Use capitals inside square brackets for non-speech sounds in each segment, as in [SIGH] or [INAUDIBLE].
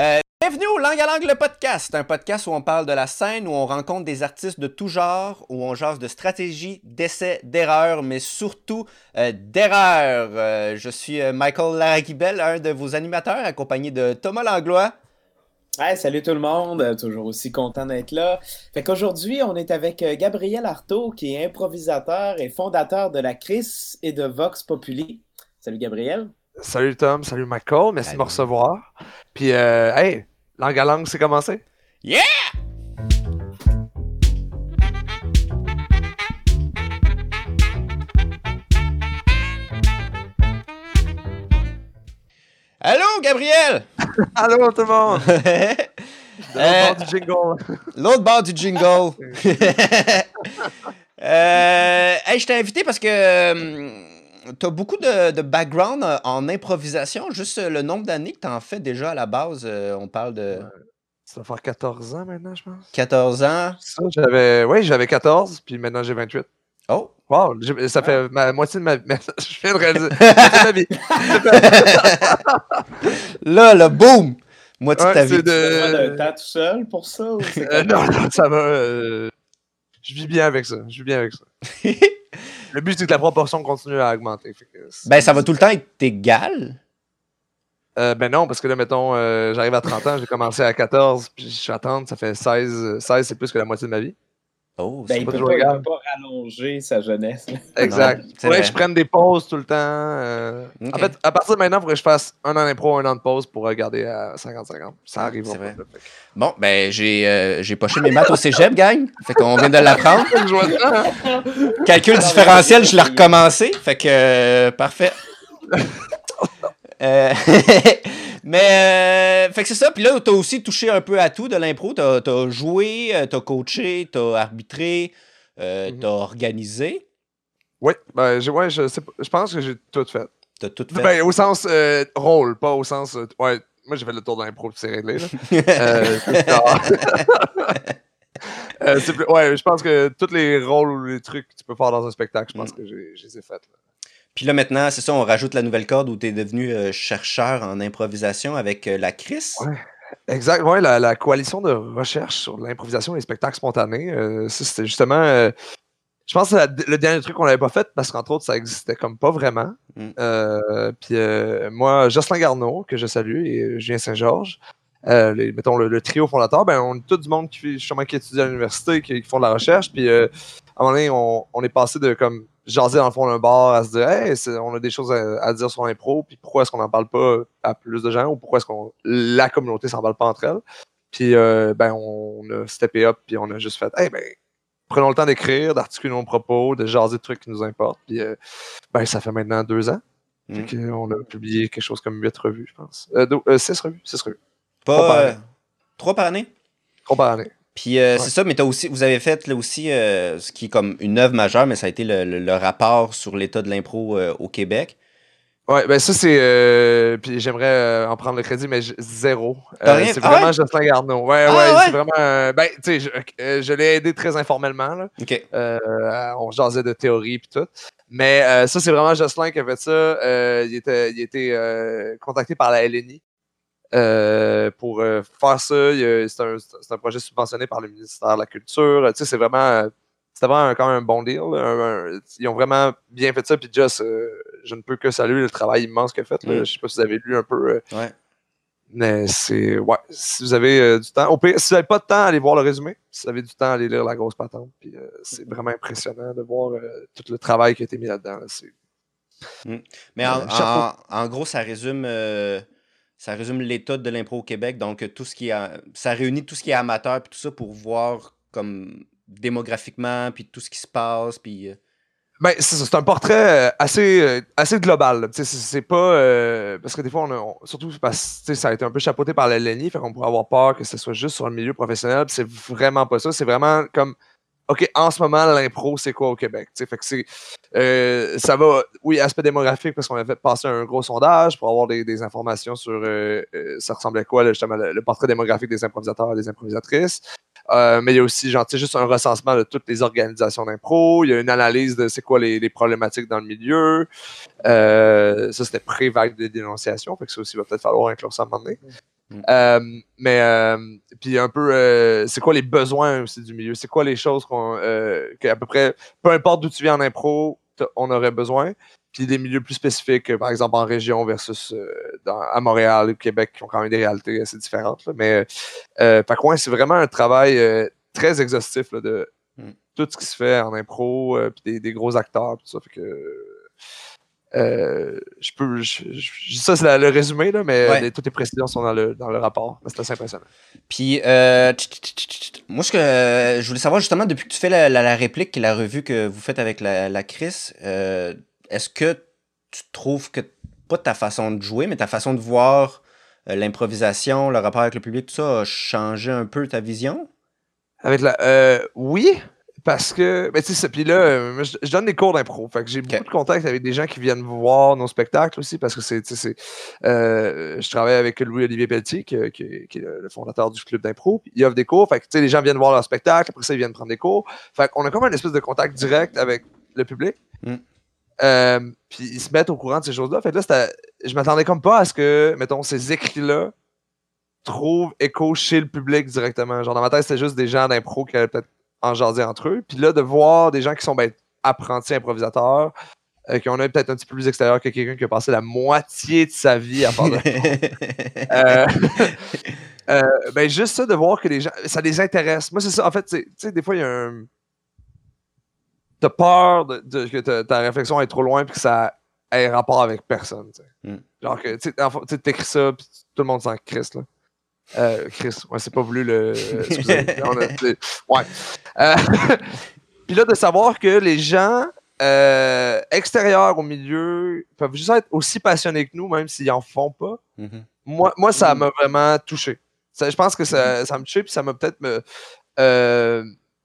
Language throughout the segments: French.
Euh, bienvenue au Langue à Langue le podcast, un podcast où on parle de la scène, où on rencontre des artistes de tout genre, où on jase de stratégie, d'essais, d'erreurs, mais surtout euh, d'erreurs. Euh, je suis euh, Michael Laragibel, un de vos animateurs, accompagné de Thomas Langlois. Salut tout le monde, toujours aussi content d'être là. Fait qu'aujourd'hui, on est avec Gabriel Artaud, qui est improvisateur et fondateur de la CRIS et de Vox Populi. Salut Gabriel. Salut Tom, salut Michael, merci de me recevoir. Puis, euh, hey, langue à langue, c'est commencé? Yeah! Allô, Gabriel! [LAUGHS] Allô tout le monde! [LAUGHS] De l'autre Euh, bord du jingle. [LAUGHS] L'autre bord du jingle. euh, hey, je t'ai invité parce que tu as beaucoup de, de background euh, en improvisation. Juste euh, le nombre d'années que tu en fais déjà à la base, euh, on parle de Ça va faire 14 ans maintenant, je pense. 14 ans? Ça, j'avais, oui, j'avais 14, puis maintenant j'ai 28. Oh! Wow, ça fait ma moitié de ma vie. Je viens de réaliser. moitié de ma vie. [LAUGHS] Là, le boom! Moitié Ouais, de ta vie. Tu as de- d'un temps tout seul pour ça? Ou c'est Euh, non, non, ça va. euh, je vis bien avec ça. Je vis bien avec ça. [LAUGHS] Le but, c'est que la proportion continue à augmenter. Ben, ça va tout le temps être égal? Euh, ben non, parce que là, mettons, euh, j'arrive à 30 ans, j'ai commencé à 14, puis je suis à 30, ça fait 16. euh, 16, c'est plus que la moitié de ma vie. Oh, Ben, il pas peut pas, il égal. peut pas rallonger sa jeunesse. [LAUGHS] Exact. C'est Faudrait vrai. que je prenne des pauses tout le temps. euh. En fait, à partir de maintenant, il faudrait que je fasse un an d'impro, un an de pause pour regarder à 50-50. Ça arrive. c'est vrai. Bon, ben, j'ai euh, poché mes maths au cégep, gang. Fait qu'on vient de l'apprendre. [LAUGHS] Calcul différentiel, je l'ai recommencé. Fait que, euh, parfait. [LAUGHS] Euh, mais, euh, fait que c'est ça. Puis là, t'as aussi touché un peu à tout de l'impro. T'as as joué, euh, t'as coaché, t'as arbitré, euh, Mhm. t'as organisé. Oui, ben, j'ai- ouais, je, je pense que j'ai tout fait. T'as tout fait? Ben, au sens euh, rôle, pas au sens. ouais, moi, j'ai fait le tour de l'impro, puis c'est réglé. Là. [LAUGHS] [LAUGHS] Plus- ouais, je pense que tous les rôles ou les trucs que tu peux faire dans un spectacle, je pense Mm. que j'ai- je les ai faits. Puis là, maintenant, c'est ça, on rajoute la nouvelle corde où t'es devenu euh, chercheur en improvisation avec euh, la Chris. Ouais. Exact, ouais, la, la coalition de recherche sur l'improvisation et les spectacles spontanés, euh, ça, c'était justement. euh, je pense que la- le dernier truc qu'on n'avait pas fait parce qu'entre autres, ça existait comme pas vraiment. Mm. Euh, puis euh, moi, Jocelyn Garneau, que je salue, et Julien Saint-Georges, mettons le, le trio fondateur, ben, on est tout du monde qui, fait- justement, qui étudie à l'université, qui, qui font de la recherche. Puis à un moment donné, on, on est passé de comme jaser dans le fond d'un bar à se dire Hey, on a des choses à, à dire sur l'impro, puis pourquoi est-ce qu'on n'en parle pas à plus de gens, ou pourquoi est-ce qu'on la communauté s'en parle pas entre elles. Puis euh, ben, on a steppé up, puis on a juste fait Hey, ben, prenons le temps d'écrire, d'articuler nos propos, de jaser de trucs qui nous importent. Puis euh, ben, ça fait maintenant deux ans. Mm. Fait que on a publié quelque chose comme huit revues, je pense. Euh, euh, six revues, six revues. Pas, Trois par année. trois par année? Trois par année. Puis euh, Ouais. c'est ça, mais t'as aussi, vous avez fait là aussi euh, ce qui est comme une œuvre majeure, mais ça a été le, le- le rapport sur l'état de l'impro euh, au Québec. Ouais, ben ça c'est. puis j'aimerais en prendre le crédit, mais zéro. C'est ah vraiment ouais? Jocelyn Garneau. Ouais, Ah ouais, ouais? c'est vraiment. ben, tu sais, je, je l'ai aidé très informellement, là. OK. On jasait de théorie puis tout. Mais ça, c'est vraiment Jocelyn qui a fait ça. Il était, il était contacté par la LNI euh, pour euh, faire ça. C'est un, un projet subventionné par le ministère de la Culture. Tu sais, c'est vraiment. C'était vraiment un- quand même un bon deal. là. Un- un- ils ont vraiment bien fait ça. Puis euh, je ne peux que saluer le travail immense qu'il a fait. là. Mm. Je sais pas si vous avez lu un peu. euh, Ouais. mais c'est. Ouais, si vous avez du temps. Au pire, si vous n'avez pas de temps, allez voir le résumé. Si vous avez du temps, allez lire la grosse patente. Puis c'est vraiment impressionnant de voir tout le travail qui a été mis là-dedans. là. C'est- Mais en, chapeau. en- en gros, ça résume, ça résume l'état de l'impro au Québec. Donc, tout ce qui est, ça réunit tout ce qui est amateur puis tout ça pour voir comme démographiquement puis tout ce qui se passe puis euh, Ben, c'est un portrait euh, assez, euh, assez global. C'est pas. parce que des fois, on a, surtout parce que ça a été un peu chapeauté par la LNI, fait qu'on pourrait avoir peur que ce soit juste sur le milieu professionnel. C'est vraiment pas ça. C'est vraiment comme. OK, en ce moment, l'impro, c'est quoi au Québec? C'est. euh, ça va. Oui, aspect démographique, parce qu'on a fait passer un gros sondage pour avoir des, des informations sur euh, euh, ça ressemblait quoi, justement, le, portrait démographique des improvisateurs et des improvisatrices. Mais il y a aussi genre, juste un recensement de toutes les organisations d'impro. Il y a une analyse de c'est quoi les, problématiques dans le milieu. Ça, c'était pré-vague de dénonciation. Fait que ça aussi, va peut-être falloir inclure ça à un moment donné. Mm. Euh, mais euh, puis un peu, euh, c'est quoi les besoins aussi du milieu? C'est quoi les choses qu'on, qu'à peu près, peu importe d'où tu viens en impro, on aurait besoin? Puis des milieux plus spécifiques, par exemple en région versus dans, à Montréal, Québec, qui ont quand même des réalités assez différentes. Mais euh, c'est vraiment un travail très exhaustif de mm. tout ce qui se fait en impro, puis des, gros acteurs, tout ça. Fait que euh, je peux. ça, c'est le résumé, là, mais toutes les précisions sont dans le, dans le rapport. C'est assez impressionnant. Puis, euh, moi, ce que je voulais savoir justement, depuis que tu fais la, la, réplique et la revue que vous faites avec la, la Chris, euh, est-ce que tu trouves que, pas ta façon de jouer, mais ta façon de voir l'improvisation, le rapport avec le public, tout ça a changé un peu ta vision? Avec la. oui, parce que, ben, tu sais, puis là, euh, je, donne des cours d'impro. Fait que j'ai beaucoup de contacts avec des gens qui viennent voir nos spectacles aussi, parce que c'est, tu sais, euh, je travaille avec Louis-Olivier Pelletier, qui, est le fondateur du club d'impro. Il offre des cours. Fait que, tu sais, les gens viennent voir leur spectacle, après ça, ils viennent prendre des cours. Fait qu'on a comme un espèce de contact direct avec le public. Mm. Euh, puis ils se mettent au courant de ces choses-là. Fait que là, je m'attendais comme pas à ce que, mettons, ces écrits-là trouvent écho chez le public directement. Genre, dans ma tête, c'était juste des gens d'impro qui avaient peut-être en jaser entre eux. Puis là, de voir des gens qui sont ben, apprentis improvisateurs, euh, qui ont un peut-être un petit peu plus extérieur que quelqu'un qui a passé la moitié de sa vie à faire de [LAUGHS] euh, [LAUGHS] euh, ben juste ça de voir que les gens, ça les intéresse. Moi, c'est ça. En fait, tu sais, des fois, il y a un. T'as peur de, que ta, réflexion est trop loin puis que ça ait rapport avec personne. Mm. Genre que tu t'écris ça puis tout le monde s'en crisse. Là. Euh, Chris, ouais, c'est pas voulu le. [LAUGHS] ouais. Euh, [LAUGHS] puis là, de savoir que les gens euh, extérieurs au milieu peuvent juste être aussi passionnés que nous, même s'ils en font pas. Mm-hmm. moi, moi, ça m'a vraiment touché. je pense que ça, ça me touché, puis ça m'a peut-être. Me,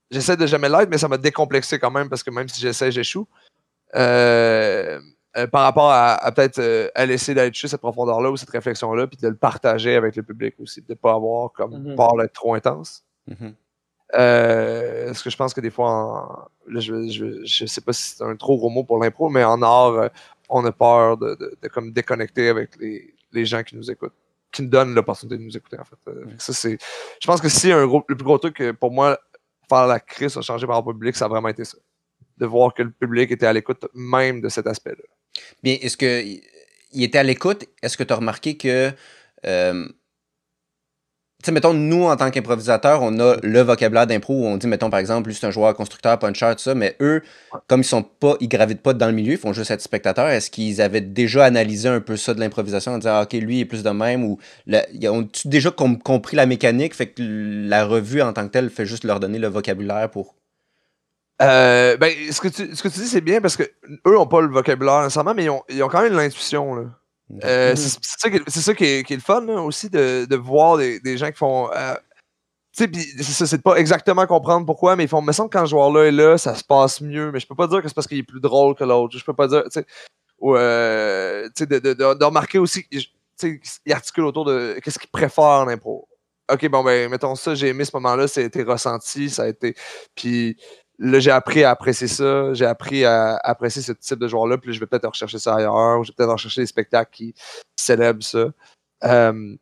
j'essaie de jamais l'être, mais ça m'a décomplexé quand même, parce que même si j'essaie, j'échoue. Euh, euh, par rapport à, peut-être euh, à laisser d'aller chercher cette profondeur-là ou cette réflexion-là, puis de le partager avec le public aussi, de ne pas avoir comme mm peur d'être trop intense. Mm-hmm. Euh, ce que je pense que des fois, je, je, sais pas si c'est un trop gros mot pour l'impro, mais en art, on a peur de, comme déconnecter avec les, gens qui nous écoutent, qui nous donnent l'opportunité de nous écouter, en fait. Ça, c'est, je pense que si un gros, le plus gros truc pour moi, faire la crise a changé par rapport au public, ça a vraiment été ça. De voir que le public était à l'écoute même de cet aspect-là. Bien, est-ce qu'il était à l'écoute? Est-ce que tu as remarqué que. Euh, tu sais, mettons, nous, en tant qu'improvisateurs, on a le vocabulaire d'impro où on dit, mettons, par exemple, lui, c'est un joueur, constructeur, puncher, tout ça, mais eux, comme ils sont pas, ils gravitent pas dans le milieu, ils font juste être spectateurs, est-ce qu'ils avaient déjà analysé un peu ça de l'improvisation en disant, ah, OK, lui, il est plus de même, ou ils ont déjà compris la mécanique, fait que la revue en tant que telle fait juste leur donner le vocabulaire pour euh, ben, ce que, tu, ce que tu dis, c'est bien parce que eux n'ont pas le vocabulaire nécessairement, mais ils ont, ils ont quand même l'intuition. Euh, c'est ça, qui est, ça qui, est, qui est le fun aussi de, de voir des, des, gens qui font. Euh, tu sais, c'est c'est de pas exactement comprendre pourquoi, mais ils font. me semble que quand le joueur-là est là, ça se passe mieux, mais je peux pas dire que c'est parce qu'il est plus drôle que l'autre. Je peux pas dire. Tu sais, ou, euh, de, de, de, remarquer aussi. Tu sais, il articule autour de qu'est-ce qu'il préfère en impro. Ok, bon, ben, mettons ça, j'ai aimé ce moment-là, ça a été ressenti, ça a été. Puis là, j'ai appris à apprécier ça, j'ai appris à, apprécier ce type de joueur-là, puis je vais peut-être rechercher ça ailleurs, ou je vais peut-être rechercher des spectacles qui célèbrent ça. Euh,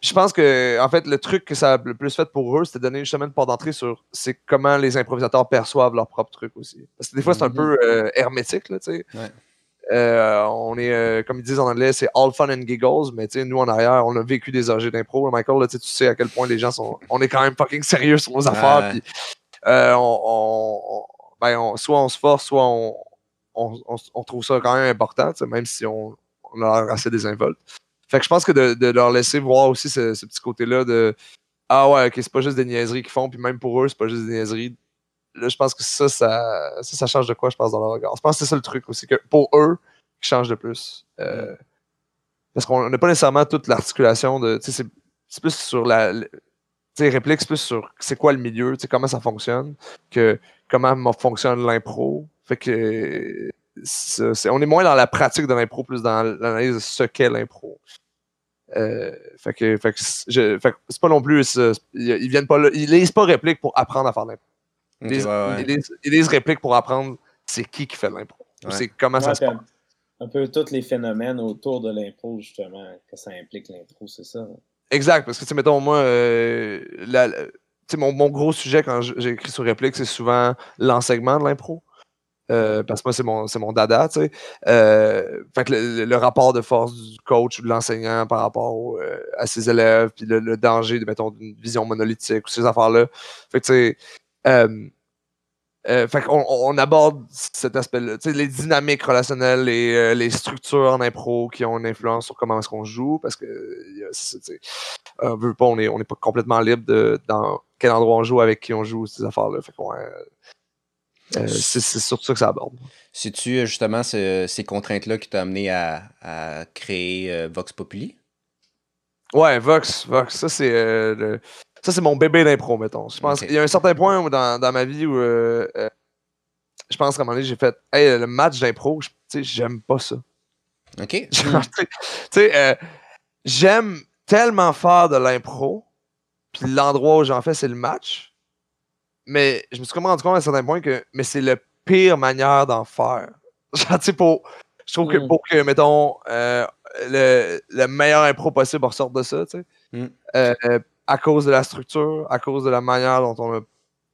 je pense que, en fait, le truc que ça a le plus fait pour eux, c'était de donner justement une porte d'entrée sur c'est comment les improvisateurs perçoivent leur propre truc aussi. Parce que des fois, c'est un mm-hmm. peu euh, hermétique, là, tu sais. Euh, on est, comme ils disent en anglais, c'est all fun and giggles, mais tu sais, nous en arrière, on a vécu des âgés d'impro. Michael, là, tu sais à quel point les gens sont. On est quand même fucking sérieux sur nos affaires. Puis euh, on, ben soit on se force, soit on, on, trouve ça quand même important, même si on, a assez désinvolte. Fait que je pense que de, leur laisser voir aussi ce, petit côté-là de Ah ouais, ok, c'est pas juste des niaiseries qu'ils font, puis même pour eux, c'est pas juste des niaiseries. Là, je pense que ça, ça, ça, change de quoi, je pense, dans leur regard. Je pense que c'est ça le truc aussi, que pour eux, qui change de plus. Euh, parce qu'on n'a pas nécessairement toute l'articulation de. C'est plus sur la, réplique plus sur c'est quoi le milieu, comment ça fonctionne, que comment fonctionne l'impro. Fait que on est moins dans la pratique de l'impro, plus dans l'analyse de ce qu'est l'impro. Euh, fait que, c'est pas non plus. ils, viennent pas ils lisent pas réplique pour apprendre à faire l'impro. Ils, lisent réplique pour apprendre c'est qui qui fait l'impro. C'est comment ça se passe. Un peu tous les phénomènes autour de l'impro, justement, que ça implique l'impro, c'est ça. Exact, parce que, tu sais, mettons, moi, euh, la- mon, mon gros sujet quand j- j'ai écrit sur réplique, c'est souvent l'enseignement de l'impro. Euh, parce que moi, c'est mon, c'est mon dada, tu sais. Euh, fait que le, le- rapport de force du coach ou de l'enseignant par rapport au, euh, à ses élèves, puis le, le danger de, mettons, d'une vision monolithique ou ces affaires-là. Fait que, tu sais, euh, euh, fait qu'on on aborde cet aspect-là, les dynamiques relationnelles, les, euh, les structures en impro qui ont une influence sur comment est-ce qu'on joue, parce que on veut pas, on n'est on est pas complètement libre de dans quel endroit on joue, avec qui on joue, ces affaires-là. Fait qu'on, euh, euh, c'est c'est surtout ça que ça aborde. C'est-tu euh, justement ce- ces contraintes-là qui t'ont amené à, à créer euh, Vox Populi? Ouais, Vox, Vox, ça c'est euh, le- ça c'est mon bébé d'impro, mettons. Je pense qu'il y a un certain point où dans, dans ma vie où euh, euh, je pense qu'à un moment donné, j'ai fait Hey, le match d'impro, je- tu sais, j'aime pas ça. OK. [LAUGHS] Tu sais- euh, j'aime tellement faire de l'impro, puis l'endroit où j'en fais, c'est le match. Mais je me suis comme rendu compte à un certain point que mais c'est la pire manière d'en faire. [LAUGHS] Genre, tu sais, pour. Je trouve que Mm. pour que, mettons, le, le meilleur impro possible ressorte de ça, tu sais. Mm. À cause de la structure, à cause de la manière dont on a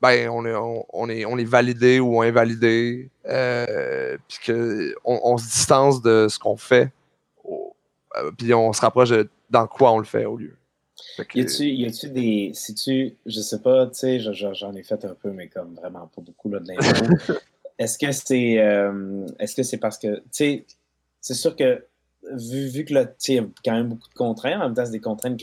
ben, on est, on, on est, on est validé ou invalidé, euh, puis qu'on on se distance de ce qu'on fait, euh, puis on se rapproche de dans quoi on le fait au lieu. Que- Y a-tu, y a-tu des. Si tu. Je sais pas, tu sais, je- je- j'en ai fait un peu, mais comme vraiment pas beaucoup là, de l'impro. [LAUGHS] Est-ce que c'est. euh, est-ce que c'est parce que. Tu sais, c'est sûr que. Vu, vu que là, tu sais, y a quand même beaucoup de contraintes, en même temps, c'est des contraintes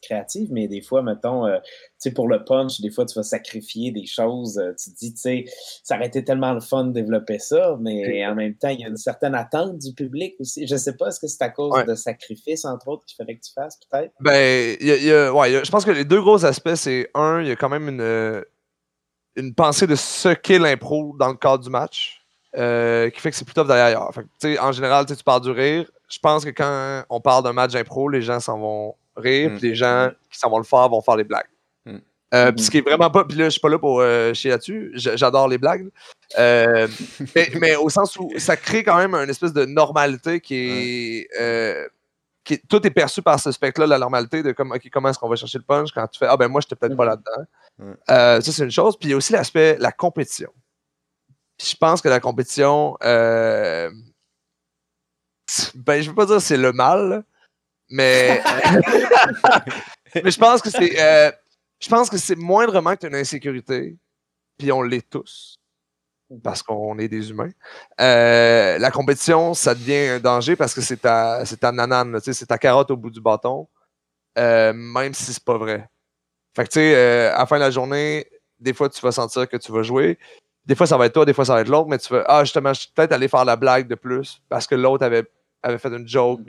créa- créatives, mais des fois, mettons, euh, tu sais, pour le punch, des fois, tu vas sacrifier des choses. euh, tu te dis, tu sais, ça aurait été tellement le fun de développer ça, mais en même temps, il y a une certaine attente du public aussi. Je sais pas, est-ce que c'est à cause Ouais. de sacrifices, entre autres, qu'il fallait que tu fasses, peut-être? Ben, il y a- y a- ouais, il y a- je pense que les deux gros aspects, c'est un, il y a quand même une, euh, une pensée de ce qu'est l'impro dans le cadre du match, euh, qui fait que c'est tough d'aller ailleurs. Fait que, tu sais, en général, tu parles du rire. Je pense que quand on parle d'un match d'impro, les gens s'en vont rire, Mm. puis les gens qui s'en vont le faire vont faire des blagues. Mm. Euh. Puis ce qui est vraiment pas, puis là, je suis pas là pour euh, chier là-dessus, j'adore les blagues. Euh, [LAUGHS] mais, mais au sens où ça crée quand même une espèce de normalité qui est. qui est- tout est perçu par ce spectre-là, la normalité de comme, OK, comment est-ce qu'on va chercher le punch quand tu fais Ah ben moi, je peut-être pas Mhm. là-dedans. Ça, c'est une chose. Puis il y a aussi l'aspect, la compétition. Je pense que la compétition, ben, je veux pas dire que c'est le mal, mais, [LAUGHS] mais je pense que c'est, euh, je pense que c'est moindrement que une insécurité, puis on l'est tous, parce qu'on est des humains. Euh, la compétition, ça devient un danger parce que c'est ta, c'est nanane, c'est ta carotte au bout du bâton, euh, même si c'est pas vrai. Fait que tu sais, euh, à la fin de la journée, des fois tu vas sentir que tu vas jouer. Des fois ça va être toi, des fois ça va être l'autre, mais tu vas, ah justement, je suis peut-être allé faire la blague de plus parce que l'autre avait, avait fait une joke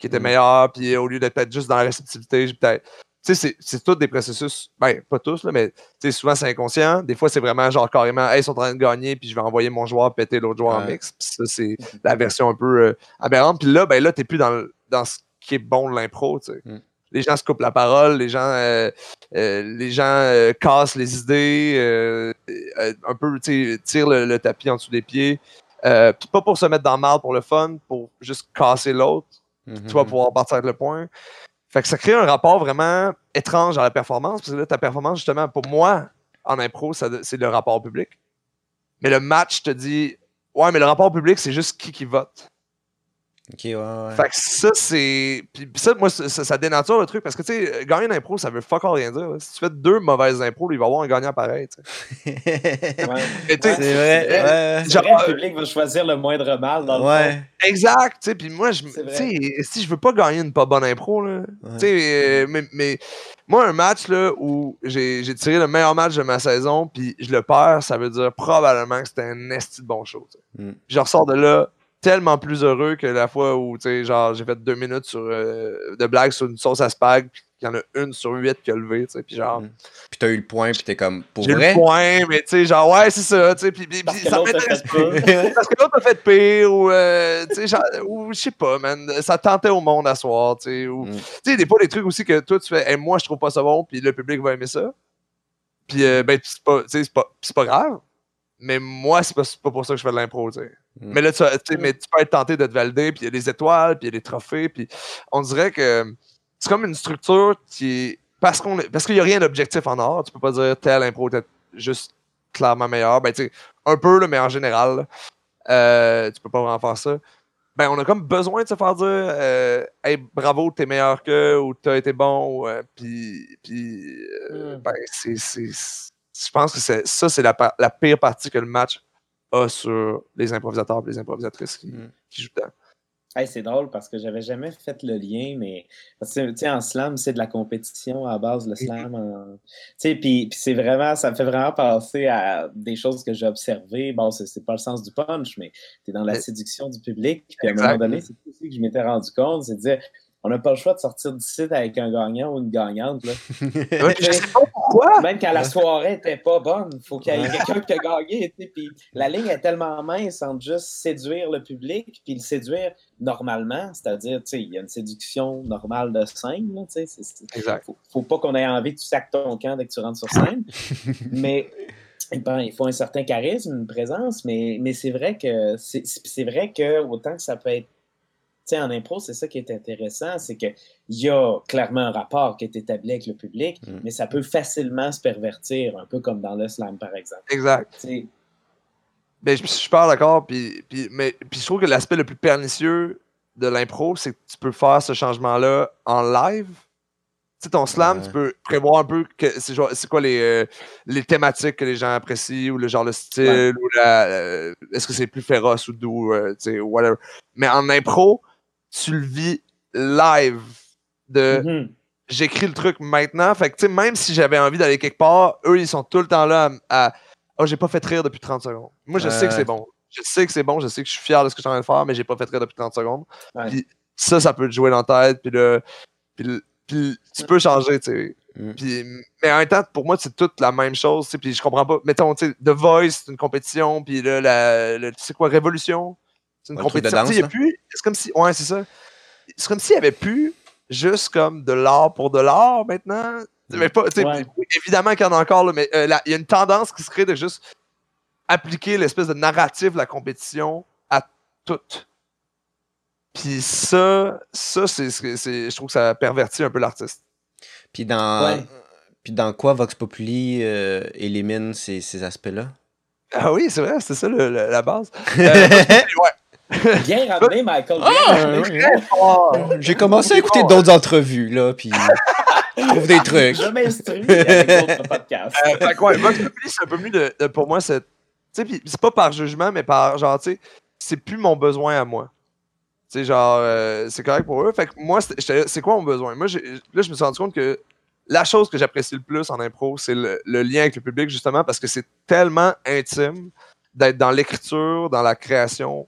qui était meilleure, puis au lieu d'être peut-être juste dans la réceptivité, j'ai peut-être. Tu sais, c'est- tous des processus, ben, pas tous, là, mais tu sais, souvent c'est inconscient. Des fois, c'est vraiment genre carrément, hey, ils sont en train de gagner, puis je vais envoyer mon joueur péter l'autre joueur en mix. Puis ça, c'est la version un peu euh, aberrante. Puis là, ben là, t'es plus dans, dans ce qui est bon de l'impro, tu sais. Mm. Les gens se coupent la parole, les gens, euh, euh, les gens cassent les idées, un peu, tu sais, tirent le, le tapis en dessous des pieds. Puis pas pour se mettre dans le mal pour le fun, pour juste casser l'autre Mhm. tu vas pouvoir partir avec le point. Fait que ça crée un rapport vraiment étrange à la performance, parce que là, ta performance, justement, pour moi, en impro, c'est le rapport au public. Mais le match te dit, ouais, mais le rapport au public, c'est juste qui qui vote. Ok, ouais, ouais. Fait que ça, c'est. Puis ça, moi, ça, dénature le truc, parce que, tu sais, gagner une impro, ça veut fuck all rien dire. là. Si tu fais deux mauvaises impros, il va y avoir un gagnant pareil, tu sais. [LAUGHS] Ouais. Mais tu sais, c'est vrai. C'est Genre, vrai, euh, le public va choisir le moindre mal dans le Ouais. Exact, tu sais, puis moi, je, si je veux pas gagner une pas bonne impro, là, Ouais. tu sais, euh, mais, mais moi, un match, là, où j'ai j'ai tiré le meilleur match de ma saison, puis je le perds, ça veut dire probablement que c'était un esti de bon show. Mm. Je ressors de là tellement plus heureux que la fois où, tu sais, genre, j'ai fait deux minutes sur, euh, de blagues sur une sauce à spag, puis qu'il y en a une sur huit qui a levé, tu sais, puis genre... Mm. Puis t'as eu le point, puis t'es comme, pour J'ai vrai? le point, mais tu sais, genre, ouais, c'est ça, tu sais, puis, ça m'intéresse fait pas. [LAUGHS] Parce que l'autre a fait pire, ou, euh, tu sais, genre, ou je sais pas, man, ça tentait au monde à soir, tu sais, ou, Mm. tu sais, des fois, des trucs aussi que toi, tu fais, Hey, moi, je trouve pas ça bon, puis le public va aimer ça. Puis, euh, ben, c'est pas, pas, c'est pas grave, mais moi, c'est pas, c'est pas pour ça que je fais de l'impro, tu sais. Mm. Mais là, tu, tu sais, mais tu peux être tenté de te valider, puis il y a des étoiles, puis il y a des trophées, puis on dirait que, tu c'est comme une structure qui est. Parce qu'on parce qu'il n'y a rien d'objectif en art. Tu peux pas dire tel impro est juste clairement meilleur. Ben, tu sais, un peu, mais en général, euh, tu peux pas vraiment faire ça. Ben, on a comme besoin de se faire dire euh, Hey, bravo, t'es meilleur que, ou t'as été bon, euh, puis, puis euh, Mm. ben, c'est, c'est- je pense que ça, c'est la pire partie que le match a sur les improvisateurs et les improvisatrices qui, Mm. qui jouent dedans. Hey, c'est drôle parce que j'avais jamais fait le lien, mais que, en slam, c'est de la compétition à la base, le slam. en- sais, puis, puis c'est vraiment, ça me fait vraiment penser à des choses que j'ai observées. Bon, c'est pas le sens du punch, mais tu es dans la Mais- séduction du public. Puis à un moment donné, c'est aussi que je m'étais rendu compte, c'est de dire, on n'a pas le choix de sortir d'ici avec un gagnant ou une gagnante. Là. [LAUGHS] Je sais pas pourquoi. Même quand la soirée était pas bonne, il faut qu'il y ait quelqu'un qui a gagné. tu sais, Puis la ligne est tellement mince entre juste séduire le public puis le séduire normalement, c'est-à-dire, tu sais, il y a une séduction normale de scène. Là, tu sais, c'est- c'est- Exact. faut, faut pas qu'on ait envie que tu sacs ton camp dès que tu rentres sur scène. [LAUGHS] mais ben, il faut un certain charisme, une présence, mais, mais c'est vrai que c'est c'est vrai que autant que ça peut être. Tu sais, en impro, c'est ça qui est intéressant, c'est qu'il y a clairement un rapport qui est établi avec le public, Mm. mais ça peut facilement se pervertir, un peu comme dans le slam, par exemple. Exact. Tu sais, Ben, je je suis super d'accord. Puis, puis, mais, puis je trouve que l'aspect le plus pernicieux de l'impro, c'est que tu peux faire ce changement-là en live. Tu sais, ton slam, Ouais. tu peux prévoir un peu c'est quoi les, euh, les thématiques que les gens apprécient ou le genre le style Ouais. ou la. euh, Est-ce que c'est plus féroce ou doux, euh, tu sais, whatever. Mais en impro, tu le vis live de mhm. j'écris le truc maintenant. Fait que, tu sais, même si j'avais envie d'aller quelque part, eux, ils sont tout le temps là à. à, oh, j'ai pas fait rire depuis 30 secondes. Moi, je sais que c'est bon. Je sais que c'est bon, je sais que je suis fier de ce que je suis en train de faire, mais j'ai pas fait rire depuis 30 secondes. Ouais. Puis ça, ça peut te jouer dans la tête, puis le. Puis, le- puis tu peux changer, tu sais. Mm. Puis, mais en même temps, pour moi, c'est toute la même chose, tu sais. Puis je comprends pas. Mettons, tu sais, The Voice, c'est une compétition, puis là, la, le- c'est quoi, Révolution? C'est une compétition. Tu sais, il y a danse, plus. C'est comme si. Ouais, c'est ça. C'est comme s'il y avait plus juste comme de l'art pour de l'art maintenant. Mais pas, Ouais. Évidemment qu'il y en a encore, là, mais euh, là, il y a une tendance qui se crée de juste appliquer l'espèce de narrative de la compétition à tout. Puis ça, ça c'est, c'est, c'est- je trouve que ça pervertit un peu l'artiste. Puis dans, Ouais. puis dans quoi Vox Populi euh, élimine ces, ces aspects-là? Ah oui, c'est vrai, c'est ça le- le- la base. [LAUGHS] Euh, ouais. Bien [LAUGHS] ramené, Michael. Ah, bien J'ai commencé à écouter d'autres entrevues, là, puis je trouve des trucs. Je m'instruis [LAUGHS] avec d'autres podcasts. Euh, fait que ouais, Vox Populi, c'est un peu mieux de, de- pour moi, c'est. Tu sais, puis c'est pas par jugement, mais par genre, tu sais, c'est plus mon besoin à moi. Tu sais, genre, euh, c'est correct pour eux. Fait que moi, c'est quoi mon besoin? Moi, j'ai- là, je me suis rendu compte que la chose que j'apprécie le plus en impro, c'est le, le lien avec le public, justement, parce que c'est tellement intime d'être dans l'écriture, dans la création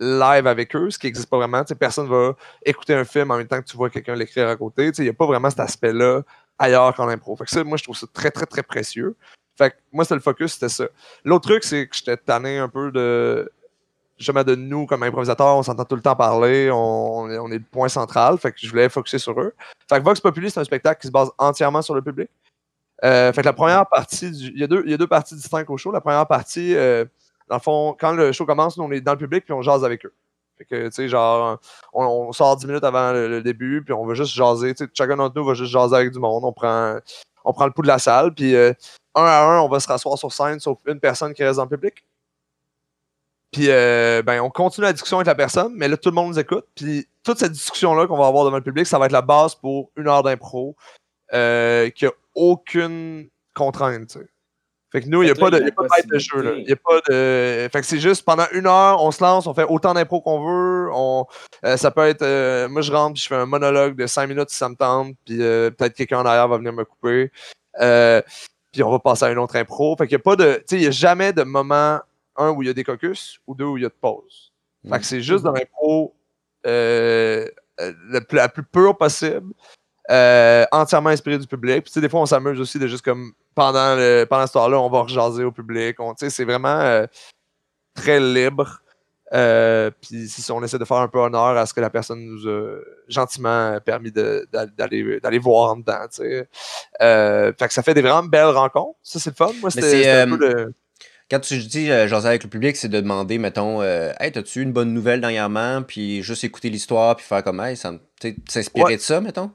live avec eux, ce qui n'existe pas vraiment. Tu sais, personne va écouter un film en même temps que tu vois quelqu'un l'écrire à côté. Il n'y a pas vraiment cet aspect-là ailleurs qu'en impro. Fait que ça, moi, je trouve ça très, très, très précieux. Fait que moi, c'était le focus, c'était ça. L'autre truc, c'est que j'étais tanné un peu de. Jamais de nous, comme improvisateurs, on s'entend tout le temps parler, on, on est le point central, fait que je voulais focuser sur eux. Fait que Vox Populi, c'est un spectacle qui se base entièrement sur le public. Euh, fait que la première partie, du- il, y a deux, il y a deux parties distinctes au show. La première partie, euh, dans le fond, quand le show commence, nous, on est dans le public puis on jase avec eux. Fait que, tu sais, genre, on, sort 10 minutes avant le, début, puis on va juste jaser. Tu sais, chacun d'entre nous va juste jaser avec du monde. On prend, on prend le pouls de la salle, puis euh, un à un, on va se rasseoir sur scène, sauf une personne qui reste dans le public. Puis, euh, ben, on continue la discussion avec la personne, mais là, tout le monde nous écoute. Puis, toute cette discussion-là qu'on va avoir devant le public, ça va être la base pour une heure d'impro euh, qui a aucune contrainte, tu sais. Fait que nous, il n'y a pas de, maître de jeu, là. Y a pas de... Fait que c'est juste pendant une heure, on se lance, on fait autant d'impro qu'on veut. On... euh, ça peut être... euh, moi, je rentre puis je fais un monologue de 5 minutes si ça me tente, puis euh, peut-être quelqu'un en arrière va venir me couper. Puis on va passer à une autre impro. Fait qu'il n'y a pas de... Tu sais, il n'y a jamais de moment, un, où il y a des caucus, ou deux, où il y a de pause. Fait que c'est juste dans l'impro le plus- la plus pure possible, euh, entièrement inspiré du public. Puis tu sais, des fois, on s'amuse aussi de juste comme pendant, le, pendant ce temps-là, on va rejaser au public. C'est vraiment euh, très libre. Euh, puis si on essaie de faire un peu honneur à ce que la personne nous a gentiment permis d'aller voir en dedans. tu sais. Euh, fait que ça fait des vraiment belles rencontres. Ça, c'est le fun. Moi, c'était un peu le- Quand tu dis euh, jaser avec le public, c'est de demander, mettons, euh, Hey, t'as-tu une bonne nouvelle dernièrement? Puis juste écouter l'histoire, puis faire comme, hey, ça me- tu sais, s'inspirer Ouais. de ça, mettons?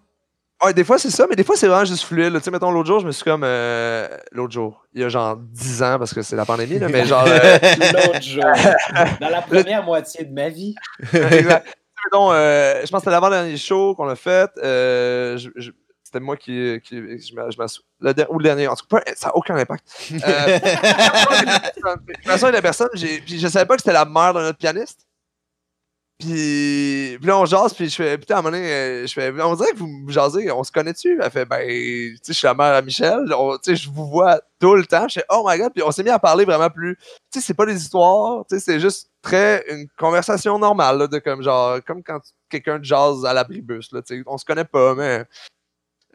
Ouais, des fois c'est ça, mais des fois c'est vraiment juste fluide. Tu sais, mettons, l'autre jour, je me suis comme. euh, l'autre jour, il y a genre 10 ans parce que c'est la pandémie, là, mais genre. euh, [LAUGHS] L'autre jour. [LAUGHS] Dans la première moitié de ma vie. exact. Euh, je pense que c'était l'avant-dernier show qu'on a fait. euh, je- je- c'était moi qui. qui je le der- ou le dernier. En tout cas, ça n'a aucun impact. Euh, [LAUGHS] la personne, j'ai- je savais pas que c'était la mère de notre pianiste. Puis, puis là, on jase, puis je fais, putain, à un moment euh, je fais, on dirait que vous me jasez, on se connaît-tu? Elle fait, ben, tu sais, je suis la mère à Michel, tu sais, je vous vois tout le temps. Je fais, oh my god, puis on s'est mis à parler vraiment plus, tu sais, c'est pas des histoires, tu sais, c'est juste très, une conversation normale, de comme, genre, comme quand quelqu'un jase à l'abribus, là, tu sais, on se connaît pas, mais,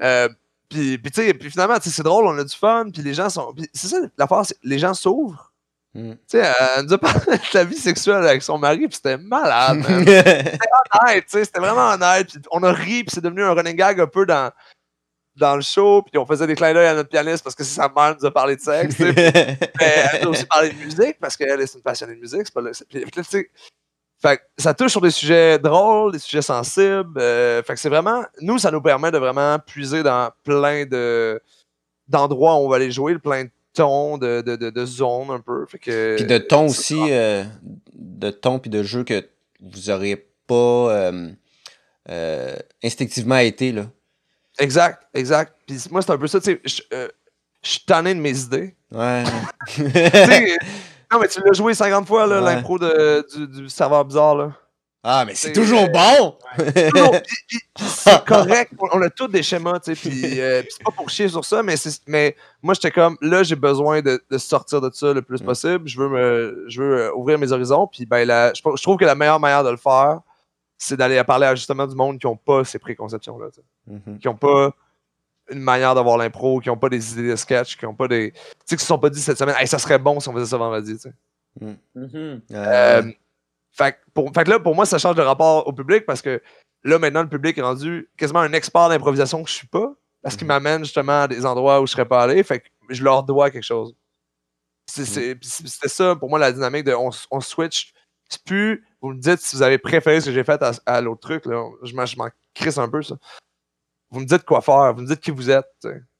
euh, puis, puis tu sais, puis finalement, tu sais, c'est drôle, on a du fun, puis les gens sont, c'est ça, l'affaire, les gens s'ouvrent. Mm. Tu sais, elle nous a parlé [LAUGHS] de sa vie sexuelle avec son mari, puis c'était malade, man [LAUGHS] honnête, tu sais, c'était vraiment honnête. Puis on a ri, puis c'est devenu un running gag un peu dans, dans le show, puis on faisait des clins d'œil à notre pianiste parce que c'est sa mère nous a parlé de sexe. tu sais. [LAUGHS] Mais elle a aussi parlé de musique parce qu'elle est une passionnée de musique. C'est pas le, puis fait ça touche sur des sujets drôles, des sujets sensibles. euh, fait que c'est vraiment. Nous, ça nous permet de vraiment puiser dans plein de d'endroits où on va aller jouer, plein de de, de, de, de zones un peu. Fait que, Puis de ton aussi, euh, de ton puis de jeu que vous auriez pas euh, euh, instinctivement été, là. Exact, exact. Puis moi, c'est un peu ça, tu sais. Je suis tanné de mes idées. Ouais. [LAUGHS] [LAUGHS] Non, mais tu l'as joué 50 fois, là, Ouais. l'impro du serveur bizarre, là. Ah, mais c'est toujours bon! [LAUGHS] Puis- puis c'est correct. On a tous des schémas, tu sais. Puis euh, c'est pas pour chier sur ça, mais, c'est- mais moi, j'étais comme, là, j'ai besoin de, de sortir de ça le plus Mm. possible. Je veux, me, je veux euh, ouvrir mes horizons. Puis ben, la- je, je trouve que la meilleure manière de le faire, c'est d'aller parler à justement du monde qui n'ont pas ces préconceptions-là. tu sais Mhm. qui n'ont pas une manière d'avoir l'impro, qui n'ont pas des idées de sketch, qui n'ont pas des. Tu sais, qui se sont pas dit cette semaine, hey, ça serait bon si on faisait ça vendredi. tu sais. Euh, Euh, fait, que pour, fait que là, pour moi, ça change de rapport au public parce que là, maintenant, le public est rendu quasiment un expert d'improvisation que je suis pas parce qu'il Mhm. m'amène justement à des endroits où je serais pas allé. Fait que je leur dois quelque chose. Puis C'était ça, pour moi, la dynamique de on, on switch. C'est plus, vous me dites si vous avez préféré ce que j'ai fait à, à l'autre truc. Là. Je m'en crisse un peu, ça. Vous me dites quoi faire, vous me dites qui vous êtes.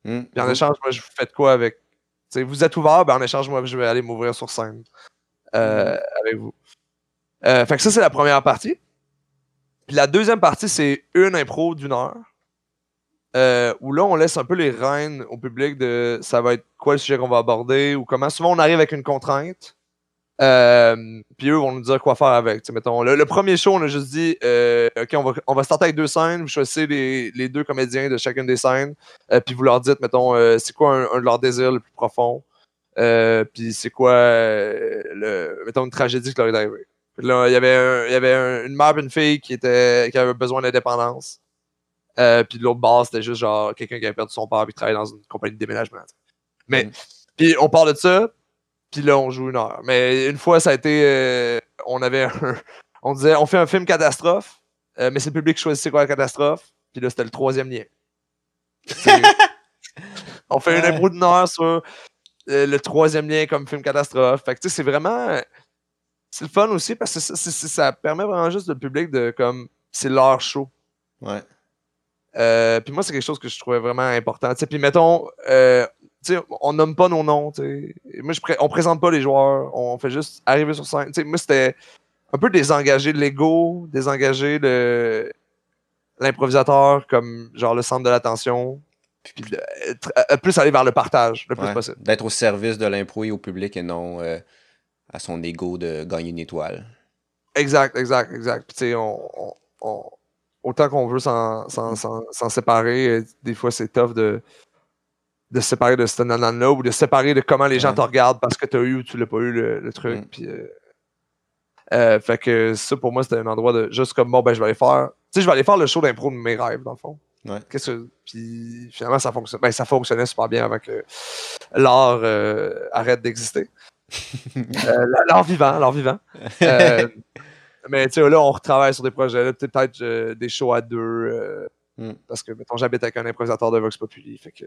mm. Puis en échange, moi, je vous fais de quoi avec. Vous êtes ouvert, ben en échange, moi, je vais aller m'ouvrir sur scène euh, avec vous. Euh, fait que ça, c'est la première partie. Puis la deuxième partie, c'est une impro d'une heure. euh, où là, on laisse un peu les rênes au public de ça va être quoi le sujet qu'on va aborder ou comment. Souvent, on arrive avec une contrainte. Euh, puis eux vont nous dire quoi faire avec. Mettons, le, premier show, on a juste dit OK, on va, on va starter avec deux scènes. Vous choisissez les, les deux comédiens de chacune des scènes. puis vous leur dites, mettons, c'est quoi un, de leurs désirs le plus profond. Puis c'est quoi, le, mettons, une tragédie qui leur est arrivée. Puis là, il y avait, un- il y avait un- une mère et une fille qui, était, qui avait besoin d'indépendance. Euh, puis de l'autre base, c'était juste genre quelqu'un qui avait perdu son père et qui travaillait dans une compagnie de déménagement. Mais, Mm. puis on parle de ça, puis là, on joue une heure. Mais une fois, ça a été. euh, on avait un. On disait, on fait un film catastrophe, euh, mais c'est le public qui choisit c'est quoi la catastrophe. Puis là, c'était le troisième lien. [LAUGHS] On fait une impro d'une heure sur le troisième lien comme film catastrophe. Fait que tu sais, c'est vraiment. C'est le fun aussi parce que ça, ça permet vraiment juste le public de comme. C'est leur show. Ouais. Euh, puis moi, c'est quelque chose que je trouvais vraiment important. Puis mettons, euh, on nomme pas nos noms. tu sais. Et Moi, je pré- on présente pas les joueurs. On fait juste arriver sur scène. Tu sais, moi, c'était un peu désengager l'ego, désengager le l'improvisateur comme genre le centre de l'attention. Puis de- être- euh, plus aller vers le partage le plus Ouais. possible. D'être au service de l'impro et au public et non euh, à son ego de gagner une étoile. Exact, exact, exact. Puis tu sais, on, on- on- autant qu'on veut s'en, séparer, euh, des fois c'est tough de, de se séparer de ce nanan-là ou de se séparer de comment les gens Ouais. te regardent parce que tu as eu ou tu l'as pas eu le, le truc. Mm. Puis, euh, euh, fait que ça pour moi c'était un endroit de juste comme bon ben je vais aller faire. Tu sais, je vais aller faire le show d'impro de mes rêves dans le fond. Ouais. Qu'est-ce que- Puis finalement ça fonctionne. Ben, ça fonctionnait super bien avant que l'art euh, arrête d'exister. Euh, l'art vivant, l'art vivant. [LAUGHS] Euh, mais tu sais, là, on retravaille sur des projets. peut-être euh, des shows à deux. euh, Mm. Parce que, mettons, j'habite avec un improvisateur de Vox Populi. Fait que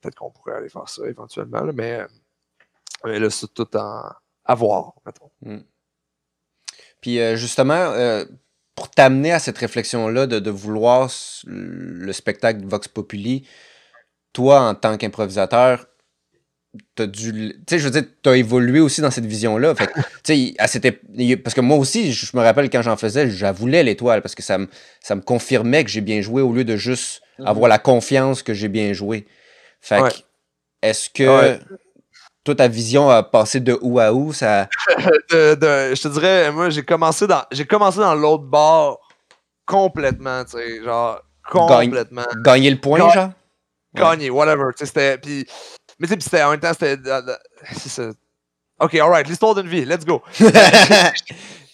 peut-être qu'on pourrait aller faire ça éventuellement. là, mais, mais là, c'est tout en, à voir, mettons. Puis euh, justement, euh, pour t'amener à cette réflexion-là de, de vouloir le spectacle Vox Populi, toi, en tant qu'improvisateur, t'as dû. Tu sais, je veux dire, t'as évolué aussi dans cette vision-là. Fait tu sais, parce que moi aussi, je me rappelle quand j'en faisais, j'avouais l'étoile parce que ça me, ça me confirmait que j'ai bien joué au lieu de juste Mhm. avoir la confiance que j'ai bien joué. Fait Ouais. que, est-ce que Ouais. toi, ta vision a passé de où à où? Ça... [LAUGHS] de- de- je te dirais, moi, j'ai commencé dans, j'ai commencé dans l'autre bar complètement, tu sais, genre, complètement. Gagner le point, genre? Gagné, whatever, tu sais, c'était, puis, mais tu sais, en même temps, c'était, euh, euh, c'est ça. Ok, alright, l'histoire d'une vie, let's go. [LAUGHS]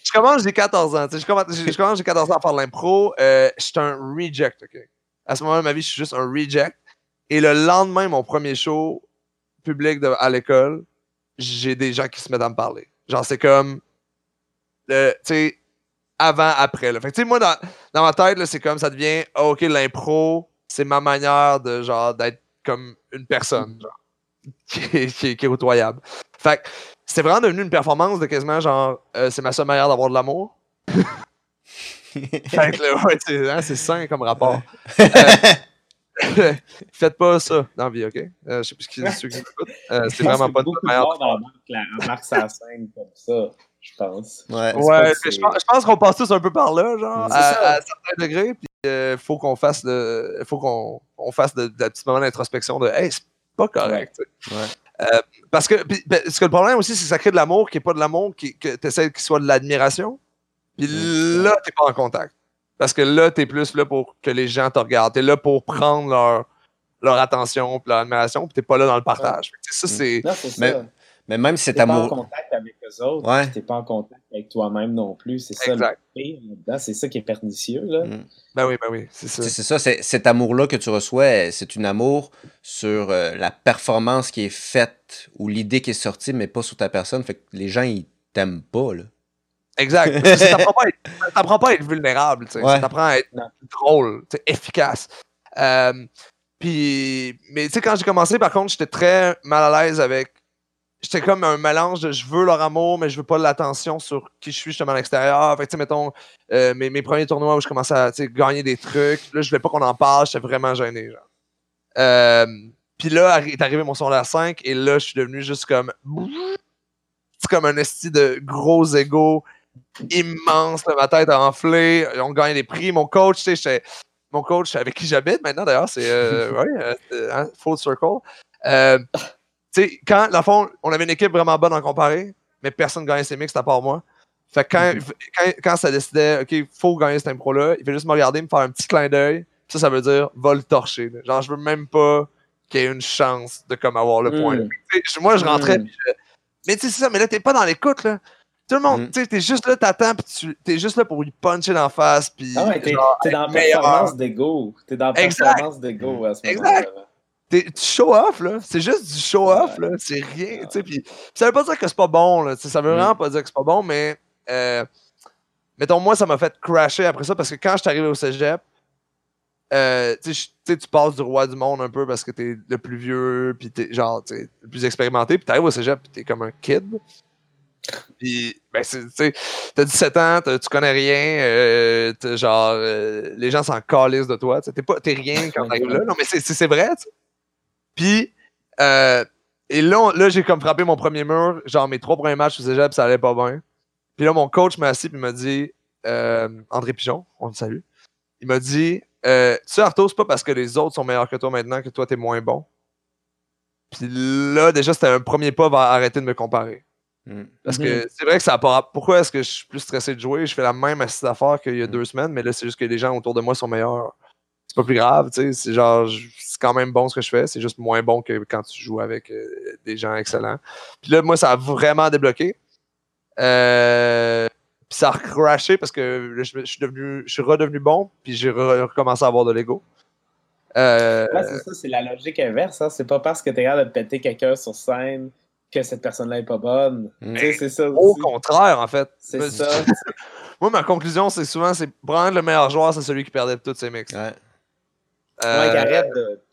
Je commence, j'ai 14 ans, je commence, je je commence, j'ai 14 ans à faire de l'impro, euh, je suis un reject, ok. À ce moment de ma vie, je suis juste un reject. Et le lendemain, mon premier show public de- à l'école, j'ai des gens qui se mettent à me parler. Genre, c'est comme, le, tu sais, avant, après. Là. Fait que, tu sais, moi, dans, dans ma tête, là, c'est comme, ça devient, ok, l'impro, c'est ma manière de, genre, d'être comme une personne, genre, [LAUGHS] qui est, qui est- qui est côtoyable. Fait que, c'est vraiment devenu une performance de quasiment, genre, euh, c'est ma seule manière d'avoir de l'amour. [LAUGHS] Fait que, là, ouais, c'est, hein, c'est sain comme rapport. Euh, [LAUGHS] faites pas ça dans la vie, ok? Euh, je sais plus ce qui ceux qui écoutent. Euh, c'est vraiment pas de de manière. marque la- embarque sa scène comme ça, je pense. Ouais. Ouais, je pense, je pense qu'on passe tous un peu par là, genre, C'est à, ça. à certains degrés, puis euh, faut qu'on fasse le, faut qu'on on fasse de, de petits moments d'introspection de, hey, c'est pas correct. tu. Ouais. Euh, parce que, ben, parce que le problème aussi, c'est que ça crée de l'amour qui est pas de l'amour, qui, que tu essaies qu'il soit de l'admiration. Puis là, t'es pas en contact. Parce que là, t'es plus là pour que les gens te regardent. T'es là pour prendre leur, leur attention, puis leur admiration, puis t'es pas là dans le partage. Tu sais, ça, c'est. Non, c'est Mais-. Mais même cet T'es pas en amour. contact avec eux autres, Ouais. puis t'es pas en contact avec toi-même non plus. C'est ça le Exact. pire là-dedans. C'est ça qui est pernicieux. Là. Mm. Ben oui, ben oui, c'est ça. Tu C'est ça, c'est, cet amour-là que tu reçois, c'est un amour sur euh, la performance qui est faite ou l'idée qui est sortie, mais pas sur ta personne. Fait que les gens, ils t'aiment pas, là. Exact. [LAUGHS] Ça t'apprend pas, pas à être vulnérable, tu sais. Ouais. Ça t'apprend à être drôle, tu sais, efficace. Euh, puis, mais tu sais, quand j'ai commencé, par contre, j'étais très mal à l'aise avec. J'étais comme un mélange de je veux leur amour, mais je veux pas l'attention sur qui je suis justement à l'extérieur. Fait que, tu sais, mettons, euh, mes, mes premiers tournois où je commençais à gagner des trucs, là, je voulais pas qu'on en parle, j'étais vraiment gêné, genre. Euh, puis là, est arrivé mon secondaire 5, et là, je suis devenu juste comme. C'est comme un esti de gros ego immense, là, ma tête a enflé, on gagne des prix. Mon coach, tu sais, mon coach avec qui j'habite maintenant d'ailleurs, c'est euh, [LAUGHS] ouais, euh, hein, Full Circle. Tu sais, quand, dans le fond, on avait une équipe vraiment bonne en comparé, mais personne gagnait ses mix à part moi. Fait que quand, quand, quand ça décidait, OK, il faut gagner cette impro-là, il fait juste me regarder, me faire un petit clin d'œil. Ça, ça veut dire, va le torcher. là. Genre, je veux même pas qu'il y ait une chance de comme avoir le point. Mm. Sais, Moi, je rentrais, Mm. je- mais tu sais, c'est ça, mais là, t'es pas dans l'écoute, là. Tout le monde, Mm. tu sais, t'es juste là, t'attends, puis tu t'es juste là pour lui puncher d'en face, puis Ah ouais, t'es, dans la performance d'ego. T'es dans la performance d'ego à ce moment-là. Tu show off, là. C'est juste du show off, Ouais. là. C'est rien, tu sais. Puis ça veut pas dire que c'est pas bon, là. Ça veut Mm. vraiment pas dire que c'est pas bon, mais euh, mettons, moi, ça m'a fait crasher après ça parce que quand je suis arrivé au cégep, euh, tu sais, tu passes du roi du monde un peu parce que t'es le plus vieux, puis t'es genre, le plus expérimenté, puis t'arrives au cégep, puis t'es comme un kid. Puis, ben, tu sais, t'as 17 ans, tu connais rien, euh, genre, euh, les gens s'en calissent de toi, t'es pas, t'es rien [LAUGHS] quand t'arrives là. Non, mais c'est- c'est c'est vrai, tu. Puis, euh, et là, là j'ai comme frappé mon premier mur, genre mes trois premiers matchs au cégep, ça allait pas bien. Puis là, mon coach m'a assis et m'a dit, euh, André Pigeon, on le salue, il m'a dit, euh, tu sais, Arthur, c'est pas parce que les autres sont meilleurs que toi maintenant que toi, t'es moins bon. Puis là, déjà, c'était un premier pas vers arrêter de me comparer. Mm. Parce que c'est vrai que ça pas. Pourquoi est-ce que je suis plus stressé de jouer? Je fais la même assise d'affaires qu'il y a Mhm. deux semaines, mais là, c'est juste que les gens autour de moi sont meilleurs. C'est pas plus grave, tu sais. C'est genre, c'est quand même bon ce que je fais. C'est juste moins bon que quand tu joues avec euh, des gens excellents. Puis là, moi, ça a vraiment débloqué. Euh, puis ça a crashé parce que là, je, je suis devenu, je suis redevenu bon, puis j'ai re- recommencé à avoir de l'ego. Euh, Ouais, c'est ça, c'est la logique inverse. Hein. C'est pas parce que t'es capable de péter quelqu'un sur scène que cette personne-là est pas bonne. C'est ça au contraire, en fait. C'est ça. [LAUGHS] Moi, ma conclusion, c'est souvent, c'est prendre le meilleur joueur, c'est celui qui perdait tous ses mix. Ouais, Euh, Ouais,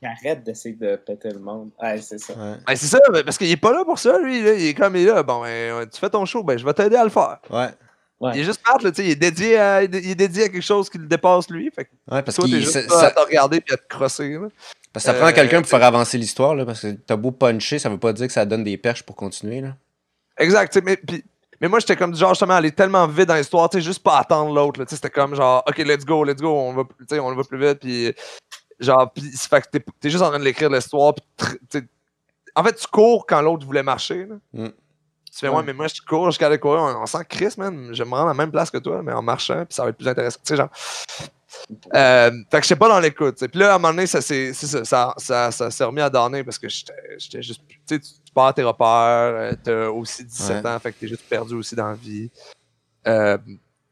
qu'arrête de- d'essayer de péter le monde. Ouais, c'est ça. ouais, ben, c'est ça, ben, parce qu'il est pas là pour ça, lui. Là. Il est comme il est là. Bon, ben, tu fais ton show, ben, je vais t'aider à le faire. ouais. Il est juste smart, là, il est dédié à, il est dédié à quelque chose qui le dépasse lui. Fait que Ouais, parce toi, que t'es juste là à te regarder puis à te crosser. là. Parce que ça Euh, prend quelqu'un pour faire avancer l'histoire, là, parce que t'as beau puncher, ça veut pas dire que ça donne des perches pour continuer. Là. Exact, tu sais, mais, moi, j'étais comme du genre, justement, aller tellement vite dans l'histoire, tu sais, juste pas attendre l'autre, là, tu sais, c'était comme genre, OK, let's go, let's go, on va, on va plus vite, puis genre, c'est fait que t'es, juste en train de l'écrire l'histoire, en fait, tu cours quand l'autre voulait marcher, là. Mm. Tu fais, ouais. Ouais. mais moi, je cours jusqu'à aller courir, on, on sent Chris, man, je me rendre à la même place que toi, mais en marchant, puis ça va être plus intéressant, tu sais, genre. Euh, fait que j'étais pas dans l'écoute. Puis là, à un moment donné, ça s'est c'est ça, ça, remis à donner parce que j'étais j'étais juste. Tu tu perds tes repères, euh, t'as aussi 17 Ouais. ans, fait que t'es juste perdu aussi dans la vie. Euh,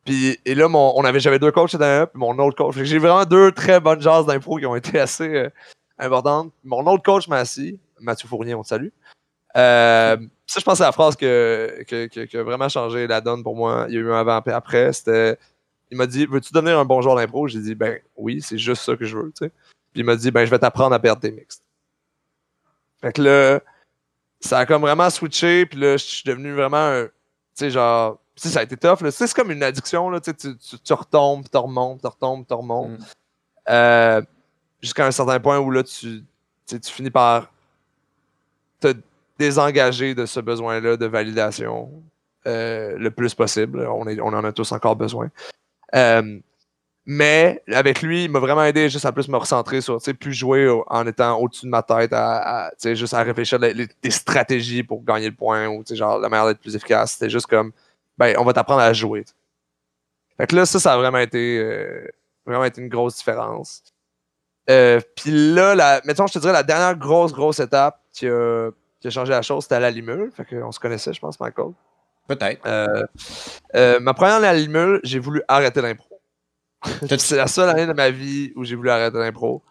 puis, et là, mon, on avait, j'avais deux coachs cette année puis mon autre coach. J'ai vraiment deux très bonnes jases d'impro qui ont été assez euh, importantes. Mon autre coach m'a assis, Mathieu Fournier, on te salue. Euh, ça, je pense que c'est la phrase que, que, que- qui a vraiment changé la donne pour moi. Il y a eu un avant et après. C'était il m'a dit Veux-tu devenir un bon joueur d'impro? J'ai dit Ben oui, c'est juste ça que je veux. tu sais. Puis il m'a dit Ben je vais t'apprendre à perdre tes mixtes. Fait que là, ça a comme vraiment switché. Puis là, je suis devenu vraiment un. Tu sais, genre. Ça a été tough. là. C'est comme une addiction. Là, tu, tu, retombes, tu remontes, tu retombes, tu remontes. Mm. Euh, Jusqu'à un certain point où là, tu, tu sais, tu finis par te désengager de ce besoin-là de validation euh, le plus possible. On, est, on en a tous encore besoin. Euh, mais avec lui, il m'a vraiment aidé juste à plus me recentrer sur, tu sais, plus jouer au- en étant au-dessus de ma tête, à, à, tu sais, juste à réfléchir les, les- des stratégies pour gagner le point ou, tu sais, genre, la manière d'être plus efficace. C'était juste comme, ben, on va t'apprendre à jouer. Fait que là, ça, ça a vraiment été, euh, vraiment été une grosse différence. Euh, Puis là, la, mettons, je te dirais, la dernière grosse, grosse étape qui a, qui a changé la chose, c'était à la Limule. Fait qu'on se connaissait, je pense, Michael. Peut-être. Euh, ma première année à Limule, j'ai voulu arrêter l'impro. [LAUGHS] c'est la seule année de ma vie où j'ai voulu arrêter l'impro.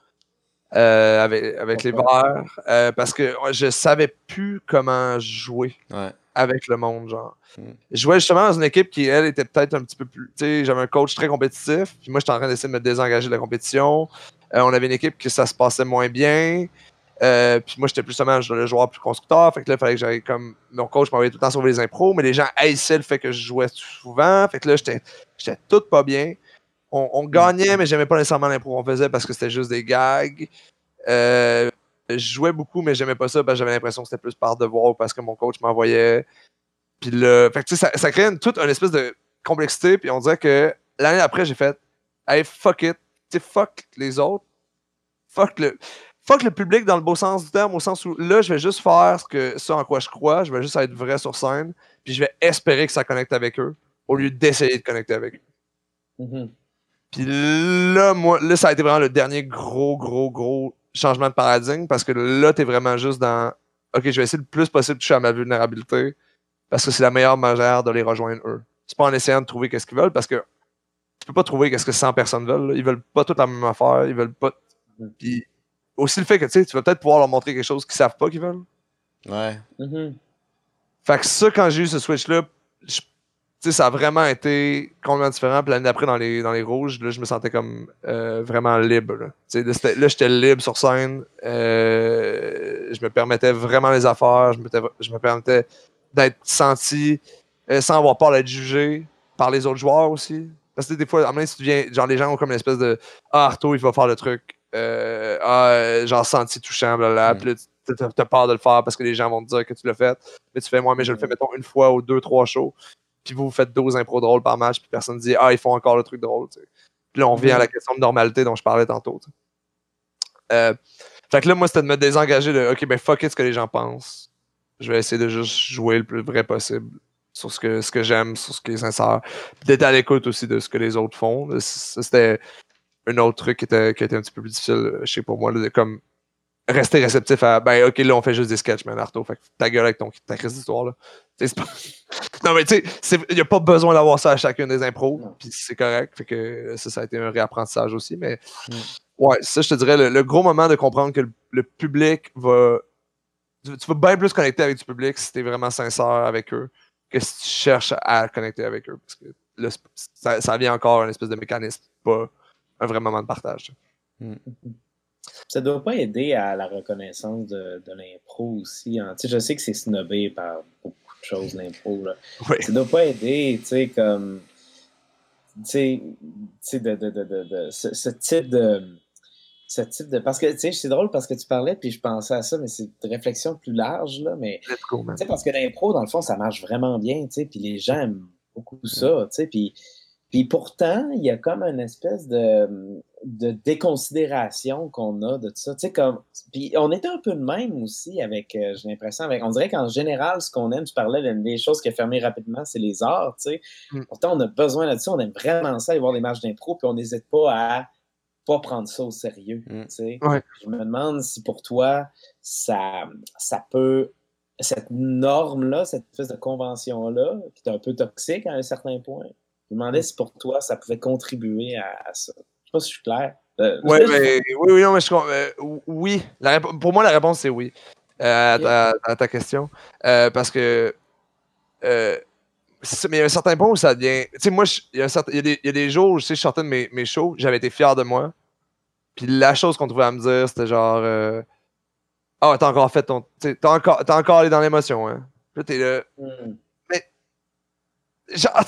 avec, avec les verts. euh, parce que je savais plus comment jouer Ouais. Avec le monde, genre. Mm. Je jouais justement dans une équipe qui, elle, était peut-être un petit peu plus. Tu sais, j'avais un coach très compétitif, puis moi, j'étais en train d'essayer de me désengager de la compétition. Euh, on avait une équipe que ça se passait moins bien. Euh, puis moi, j'étais plus seulement le joueur plus constructeur. Fait que là, il fallait que j'aille comme. Mon coach m'envoyait tout le temps sauver les impros, mais les gens haïssaient le fait que je jouais souvent. Fait que là, j'étais j'étais tout pas bien. On, on gagnait, mais j'aimais pas nécessairement l'impro qu'on faisait parce que c'était juste des gags. Euh, je jouais beaucoup, mais j'aimais pas ça parce que j'avais l'impression que c'était plus par devoir ou parce que mon coach m'envoyait. Puis là, fait que tu sais, ça, ça crée une, toute une espèce de complexité. Puis on dirait que l'année après, j'ai fait Hey, fuck it. Fuck les autres. Fuck le. Fuck le public dans le beau sens du terme, au sens où là, je vais juste faire ce, que, ce en quoi je crois, je vais juste être vrai sur scène, puis je vais espérer que ça connecte avec eux, au lieu d'essayer de connecter avec eux. Mhm. Puis là, moi, là, ça a été vraiment le dernier gros, gros, gros changement de paradigme parce que là, t'es vraiment juste dans OK, je vais essayer le plus possible de toucher à ma vulnérabilité parce que c'est la meilleure manière de les rejoindre eux. C'est pas en essayant de trouver qu'est-ce qu'ils veulent parce que tu peux pas trouver qu'est-ce que 100 personnes veulent. là. Ils veulent pas toute la même affaire. Ils veulent pas. Puis aussi le fait que tu sais, tu vas peut-être pouvoir leur montrer quelque chose qu'ils savent pas qu'ils veulent. Ouais. Mhm. Fait que ça, quand j'ai eu ce switch-là, je- tu sais, ça a vraiment été complètement différent. Puis l'année d'après, dans les, dans les rouges, là, je me sentais comme euh, vraiment libre. Là, là, j'étais libre sur scène. Euh, je me permettais vraiment les affaires. Je, m'étais- je me permettais d'être senti euh, sans avoir peur d'être jugé par les autres joueurs aussi. Parce que des fois, à un moment si tu viens, genre, les gens ont comme une espèce de Ah, Arto, il va faire le truc. Ah, genre, senti touchant, blablabla. Mm. Puis là, t'as peur de le faire parce que les gens vont te dire que tu l'as fait. Mais tu fais, moi, mais je le fais, mettons, une fois ou deux, trois shows. Puis vous, vous faites 12 impros drôles par match, puis personne ne dit, ah, ils font encore le truc drôle. Puis là, on revient à la question de normalité dont je parlais tantôt. Euh, fait que là, moi, c'était de me désengager de, OK, ben fuck it ce que les gens pensent. Je vais essayer de juste jouer le plus vrai possible sur ce que, ce que j'aime, sur ce qui est sincère. Puis d'être à l'écoute aussi de ce que les autres font. C'était un autre truc qui était, qui était un petit peu plus difficile, je sais pour moi, là, de comme rester réceptif à ben ok là on fait juste des sketchs man Arto fait que ta gueule avec ton ta crise d'histoire là. Pas- [LAUGHS] non mais tu sais il n'y a pas besoin d'avoir ça à chacune des impros puis c'est correct fait que ça ça a été un réapprentissage aussi mais Mm. ouais ça je te dirais le, le gros moment de comprendre que le, le public va tu, tu vas bien plus connecter avec du public si tu es vraiment sincère avec eux que si tu cherches à connecter avec eux parce que là, ça, ça vient encore un espèce de mécanisme pas un vrai moment de partage Ça doit pas aider à la reconnaissance de, de l'impro aussi. hein. Tu sais, je sais que c'est snobé par beaucoup de choses, l'impro. Oui. Ça doit pas aider, tu sais, comme. tu sais, de, de, de, de, ce, ce type de ce type de. Parce que, tu sais, c'est drôle parce que tu parlais, puis je pensais à ça, mais c'est une réflexion plus large, là. Mais, tu sais, parce que l'impro, dans le fond, ça marche vraiment bien, tu sais, puis les gens aiment beaucoup ça, tu sais, puis. Puis pourtant, il y a comme une espèce de, de déconsidération qu'on a de tout ça. Tu sais, comme. Puis on était un peu de même aussi avec, euh, j'ai l'impression, avec. On dirait qu'en général, ce qu'on aime, tu parlais des choses qui a fermé rapidement, c'est les arts, tu sais. Mm. Pourtant, on a besoin de ça, on aime vraiment ça, aller voir des matchs d'impro, puis on n'hésite pas à pas prendre ça au sérieux. Mm. Je me demande si pour toi, ça, ça peut. Cette norme-là, cette espèce de convention-là, qui est un peu toxique à un certain point, je me demandais si pour toi, ça pouvait contribuer à, ça. Je sais pas si je suis clair. Euh, oui, oui, oui, non, mais je, euh, oui. pour moi, la réponse, c'est oui. Euh, à, ta, question. parce que mais il y a un certain point où ça devient. Tu sais, moi, il y, a des jours où je sortais de mes, mes shows, j'avais été fier de moi. Puis la chose qu'on trouvait à me dire, c'était genre. Euh, ah, t'as encore fait ton. T'as encore, t'as encore allé dans l'émotion, hein. Là, t'es là. Hmm. Mais. Genre.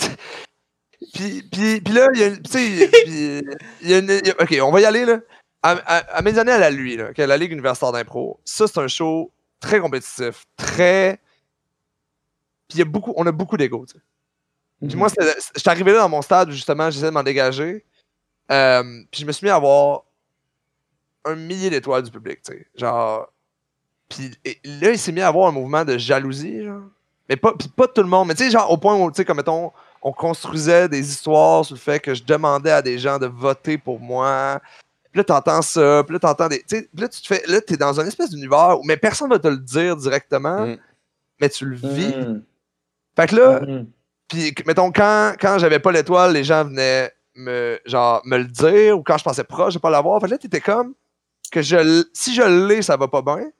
Puis, puis, puis là, il y a. Tu sais, [LAUGHS] il y a une. ok, on va y aller, là. À, mes années à la lui, là, la Ligue universitaire d'impro, ça, c'est un show très compétitif, très. Puis il y a beaucoup, on a beaucoup d'ego, tu sais. Puis moi, mhm. je suis arrivé là dans mon stade où justement, j'essayais de m'en dégager. Euh, puis je me suis mis à avoir un millier d'étoiles du public, tu sais. Genre. Puis là, il s'est mis à avoir un mouvement de jalousie, genre. Mais pas, pas tout le monde, mais tu sais, genre au point où, tu sais, comme mettons, on construisait des histoires sur le fait que je demandais à des gens de voter pour moi. Puis là, t'entends ça, puis là, t'entends des. Tu sais, là, tu te fais. Là, t'es dans un espèce d'univers où. Mais personne va te le dire directement, mm. mais tu le vis. Mm. Fait que là, mm. puis mettons, quand, quand j'avais pas l'étoile, les gens venaient me, genre, me le dire, ou quand je pensais proche de pas l'avoir. Fait que là, t'étais comme que je, si je l'ai, ça va pas bien.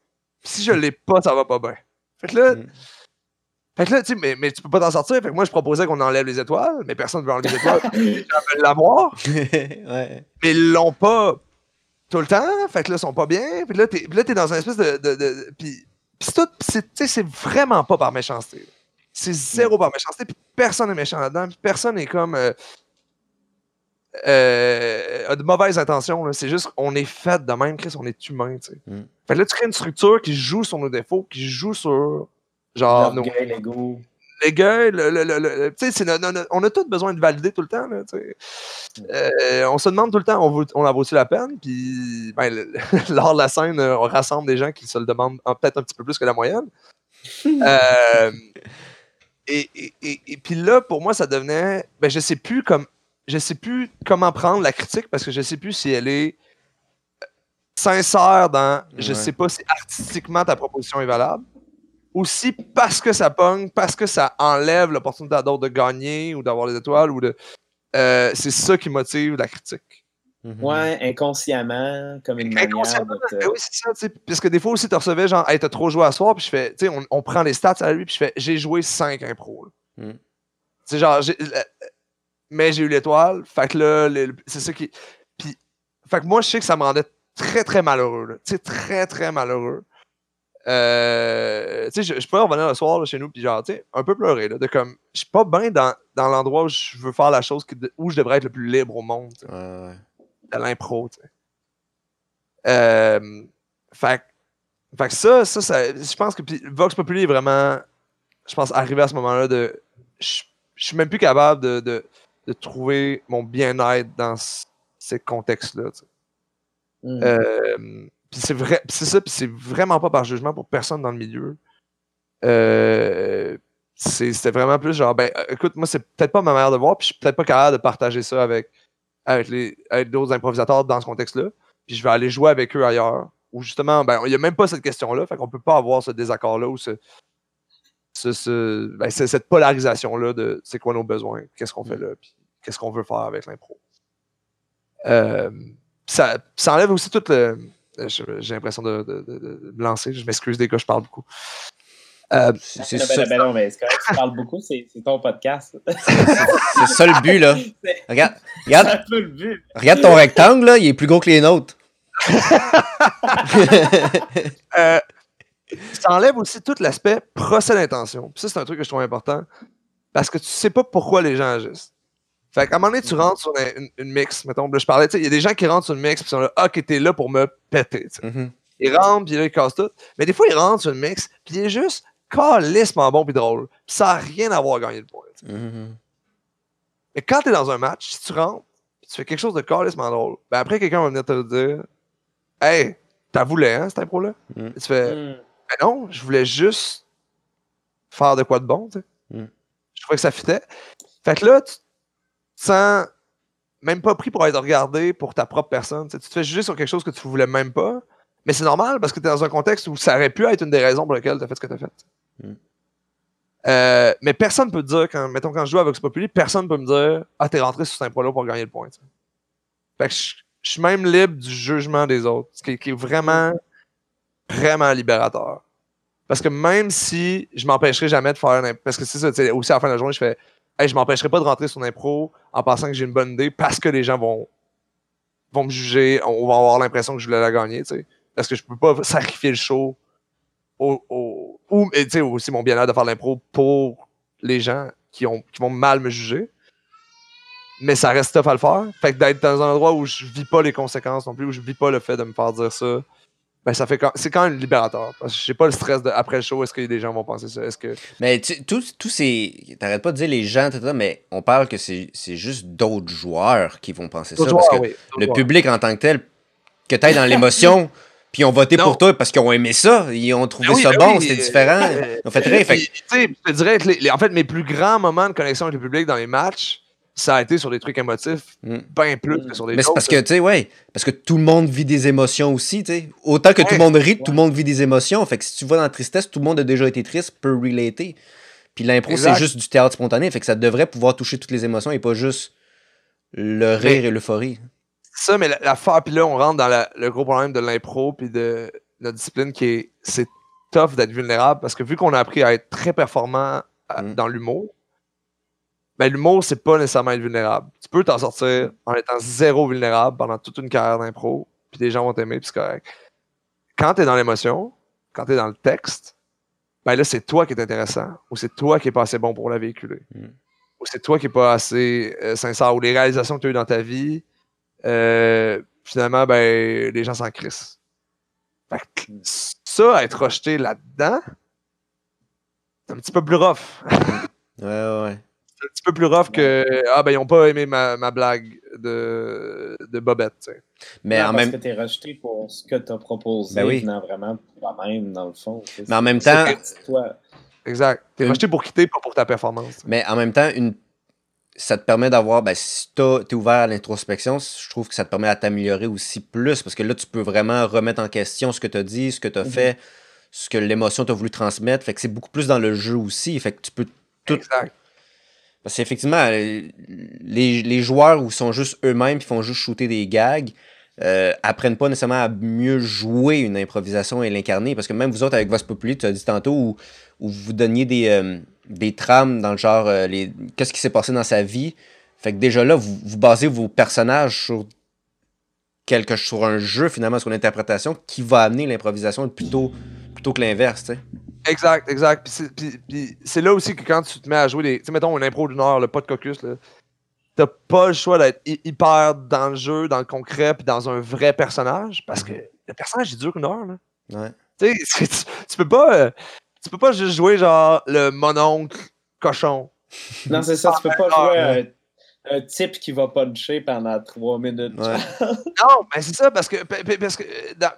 Si je l'ai pas, ça va pas bien. Fait que là. Fait que là, tu sais, mais, mais tu peux pas t'en sortir. Fait que moi, je proposais qu'on enlève les étoiles, mais personne ne veut enlever les étoiles. [LAUGHS] les gens veulent l'avoir. [LAUGHS] ouais. Mais ils l'ont pas tout le temps. Fait que là, ils sont pas bien. Puis là, t'es, là, t'es dans un espèce de. de, de puis, c'est tout. C'est, c'est vraiment pas par méchanceté. C'est zéro par méchanceté. Puis personne n'est méchant là-dedans. Puis personne n'est comme. Euh, euh, a de mauvaises intentions. C'est juste on est fait de même, Chris, on est humain. Mm. Fait que là, tu crées une structure qui joue sur nos défauts, qui joue sur genre nos. l'ego. Les gars, le, le, le, le on a tous besoin de valider tout le temps. Là, euh, on se demande tout le temps, on, on en vaut-tu la peine? Puis, ben, [LAUGHS] lors de la scène, on rassemble des gens qui se le demandent peut-être un petit peu plus que la moyenne. [LAUGHS] euh, et, et, et, et, puis là, pour moi, ça devenait, ben, je sais plus comme je sais plus comment prendre la critique parce que je sais plus si elle est euh, sincère dans je sais pas si artistiquement ta proposition est valable ou si parce que ça pogne, parce que ça enlève l'opportunité à d'autres de gagner ou d'avoir les étoiles ou de euh, c'est ça qui motive la critique. Mm-hmm. Ouais, inconsciemment, comme une manière de ben Oui, c'est ça, tu sais. Parce que des fois aussi, tu recevais genre, hey, t'as trop joué à soir, puis je fais, tu sais, on, prend les stats à lui, puis je fais, j'ai joué 5 impro. Mm. C'est genre, mais j'ai eu l'étoile. Fait que là, c'est ça qui. Puis, fait que moi, je sais que ça me rendait très, très malheureux. Tu sais, très, très malheureux. Euh, tu sais, je, je pourrais revenir le soir chez nous, puis genre, tu sais, un peu pleurer, là, de comme, je suis pas bien dans, dans l'endroit où je veux faire la chose où je devrais être le plus libre au monde, tu sais. De l'impro, tu sais. Euh, fait, fait que ça, ça, ça je pense que, puis Vox Populi est vraiment, je pense, arrivé à ce moment-là de, je, suis même plus capable de, de de trouver mon bien-être dans ces contextes-là. Mm. Euh, c'est vrai, c'est ça, puis c'est vraiment pas par jugement pour personne dans le milieu. Euh, c'était vraiment plus genre, ben, écoute, moi, c'est peut-être pas ma manière de voir, puis je suis peut-être pas capable de partager ça avec, avec, les, avec d'autres improvisateurs dans ce contexte-là. Puis je vais aller jouer avec eux ailleurs. Ou justement, ben, il n'y a même pas cette question-là, fait qu'on peut pas avoir ce désaccord-là ou ce, ben, cette polarisation-là de c'est quoi nos besoins, qu'est-ce qu'on fait là, puis qu'est-ce qu'on veut faire avec l'impro. Euh, ça, ça, enlève aussi tout le. J'ai l'impression de, de, me lancer. Je m'excuse des gars, je parle beaucoup. Euh, c'est ça. Ben non, mais tu parles beaucoup, c'est ton podcast. [LAUGHS] c'est ça le but, là. Regarde, regarde, le but. regarde ton rectangle, là, il est plus gros que les nôtres. [LAUGHS] euh, ça enlève aussi tout l'aspect procès d'intention. ça, c'est un truc que je trouve important. Parce que tu sais pas pourquoi les gens agissent. Fait qu'à un moment donné, tu rentres sur une, une mix, mettons. Là, je parlais, tu sais, il y a des gens qui rentrent sur une mix, puis sont là, ok, t'es là pour me péter. tu sais. Mhm. Ils rentrent, puis là, ils cassent tout. Mais des fois, ils rentrent sur une mix, puis il est juste calissement bon, puis drôle. Puis ça n'a rien à voir gagner le point. Mhm. Mais quand t'es dans un match, si tu rentres, puis tu fais quelque chose de calissement drôle, ben après, quelqu'un va venir te dire, hey, t'as voulu, hein, cette impro-là? Mm. Et tu fais, Hmm. ben non, je voulais juste faire de quoi de bon, tu sais. Mm. Je trouvais que ça fitait. Fait que là, tu te sens même pas pris pour être regardé pour ta propre personne. tu te fais juger sur quelque chose que tu voulais même pas. Mais c'est normal parce que tu es dans un contexte où ça aurait pu être une des raisons pour lesquelles tu as fait ce que tu as fait. Mm. Euh, mais personne peut te dire, quand, mettons, quand je joue à Vox Populi, personne peut me dire Ah, t'es rentré sur ce pro-là pour gagner le point. Fait que je, je suis même libre du jugement des autres, ce qui, qui est vraiment, vraiment libérateur. Parce que même si je m'empêcherai jamais de faire parce que c'est ça, aussi à la fin de la journée, je fais hey, je m'empêcherai pas de rentrer sur l'impro en pensant que j'ai une bonne idée parce que les gens vont, vont me juger, on va avoir l'impression que je voulais la gagner, tu sais. Parce que je peux pas sacrifier le show au, ou tu sais, aussi mon bien-être de faire l'impro pour les gens qui, ont, qui vont mal me juger. Mais ça reste tough à le faire. Fait que d'être dans un endroit où je vis pas les conséquences non plus, où je vis pas le fait de me faire dire ça, ben ça fait quand, c'est quand même libérateur. Parce que j'ai pas le stress de après le show, est-ce que les gens vont penser ça? Est-ce que. Mais tu- tous tous ces. T'arrêtes pas de dire les gens, etc., mais on parle que c'est c'est juste d'autres joueurs qui vont penser ça. Parce que oui, le public en tant que tel, que t'ailles dans l'émotion, [LAUGHS] puis ils ont voté Non. pour toi parce qu'ils ont aimé ça, ils ont trouvé Ben oui, ça ben bon, oui, c'était euh, différent. euh, Ils ont fait rire. Je te dirais que les- les- en fait, mes plus grands moments de connexion avec le public dans les matchs, ça a été sur des trucs émotifs, Mm. bien plus Mm. que sur des Mais c'est parce que, tu sais, ouais, parce que tout le monde vit des émotions aussi, tu sais. Autant que tout le monde rit, tout le monde vit des émotions. Fait que si tu vas dans la tristesse, tout le monde a déjà été triste, peut relater. Puis l'impro, c'est juste du théâtre spontané, fait que ça devrait pouvoir toucher toutes les émotions et pas juste le rire et l'euphorie. ça, mais la- l'affaire, puis là, on rentre dans la- le gros problème de l'impro, puis de notre discipline qui est, c'est tough d'être vulnérable, parce que vu qu'on a appris à être très performant à- Mm. dans l'humour, ben l'humour, c'est pas nécessairement être vulnérable. Tu peux t'en sortir en étant zéro vulnérable pendant toute une carrière d'impro, puis les gens vont t'aimer, puis c'est correct. Quand t'es dans l'émotion, quand t'es dans le texte, ben là, c'est toi qui est intéressant, ou c'est toi qui est pas assez bon pour la véhiculer, Mm. ou c'est toi qui est pas assez euh, sincère, ou les réalisations que tu as eues dans ta vie, euh, finalement, ben, les gens s'en crissent. Fait que ça, être rejeté là-dedans, c'est un petit peu plus rough. Ouais, ouais, un petit peu plus rough que Ah, ben, ils ont pas aimé ma, ma blague de, de Bobette, tu sais. Mais Non, en parce même que t'es rejeté pour ce que t'as proposé, Ben oui. venant vraiment toi-même, dans le fond. Mais en même temps- toi. Exact. T'es Une- rejeté pour quitter, pas pour ta performance. Mais en même temps, une... ça te permet d'avoir, ben, si t'as- t'es ouvert à l'introspection, je trouve que ça te permet à t'améliorer aussi plus, parce que là, tu peux vraiment remettre en question ce que tu as dit, ce que tu as Mhm. fait, ce que l'émotion t'a voulu transmettre. Fait que c'est beaucoup plus dans le jeu aussi. Fait que tu peux tout. Exact. Parce qu'effectivement, euh, les, les joueurs où sont juste eux-mêmes qui font juste shooter des gags, euh, apprennent pas nécessairement à mieux jouer une improvisation et l'incarner. Parce que même vous autres, avec Vox Populi, tu as dit tantôt, où, vous donniez des, euh, des trames dans le genre, qu'est-ce qui s'est passé dans sa vie. Fait que déjà là, vous, basez vos personnages sur quelque sur un jeu, finalement, sur l'interprétation, qui va amener l'improvisation plutôt, plutôt que l'inverse. Exact, exact. Puis c'est- là aussi que quand tu te mets à jouer des. Tu sais, mettons une impro d'une heure, le pas de cocus, là. T'as pas le choix d'être hy- hyper dans le jeu, dans le concret, puis dans un vrai personnage, parce que le personnage, il dure une heure, là. Ouais. Tu tu, peux pas. euh, tu peux pas juste jouer genre le mononcle cochon. Non, c'est ça, tu peux pas Ah, jouer un, type qui va puncher pendant trois minutes. Ouais. [LAUGHS] Non, mais c'est ça, parce que, pa- pa- parce que, euh, dans-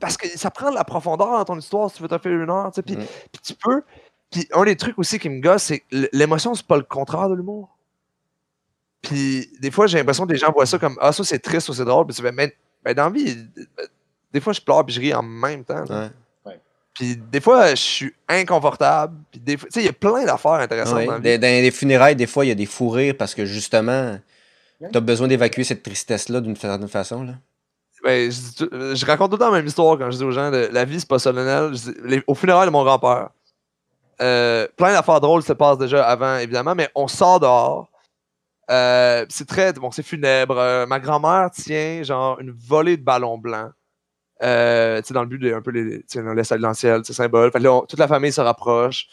parce que ça prend de la profondeur dans ton histoire si tu veux te faire une heure, tu sais. Puis, Mm. puis tu peux. Puis un des trucs aussi qui me gosse, c'est que l'émotion, c'est pas le contraire de l'humour. Puis des fois, j'ai l'impression que les gens voient ça comme Ah, ça c'est triste ou c'est drôle. Puis tu fais, mais, ben, dans la vie, des fois, je pleure puis je ris en même temps. Ouais. Puis des fois, je suis inconfortable. Puis des fois, tu sais, il y a plein d'affaires intéressantes Ouais. dans la vie. Dans, dans les funérailles, des fois, il y a des fous rires parce que justement, Ouais. t'as besoin d'évacuer cette tristesse-là d'une certaine façon. Là. Ben, je, raconte tout le temps la même histoire quand je dis aux gens la vie c'est pas solennel. Au funérailles de mon grand-père, euh, plein d'affaires drôles se passent déjà avant, évidemment, mais on sort dehors. Euh, c'est très bon, c'est funèbre. Euh, ma grand-mère tient genre une volée de ballons blancs. Euh, dans le but de un peu les, on laisse aller dans le ciel, c'est symbole. Toute la famille se rapproche.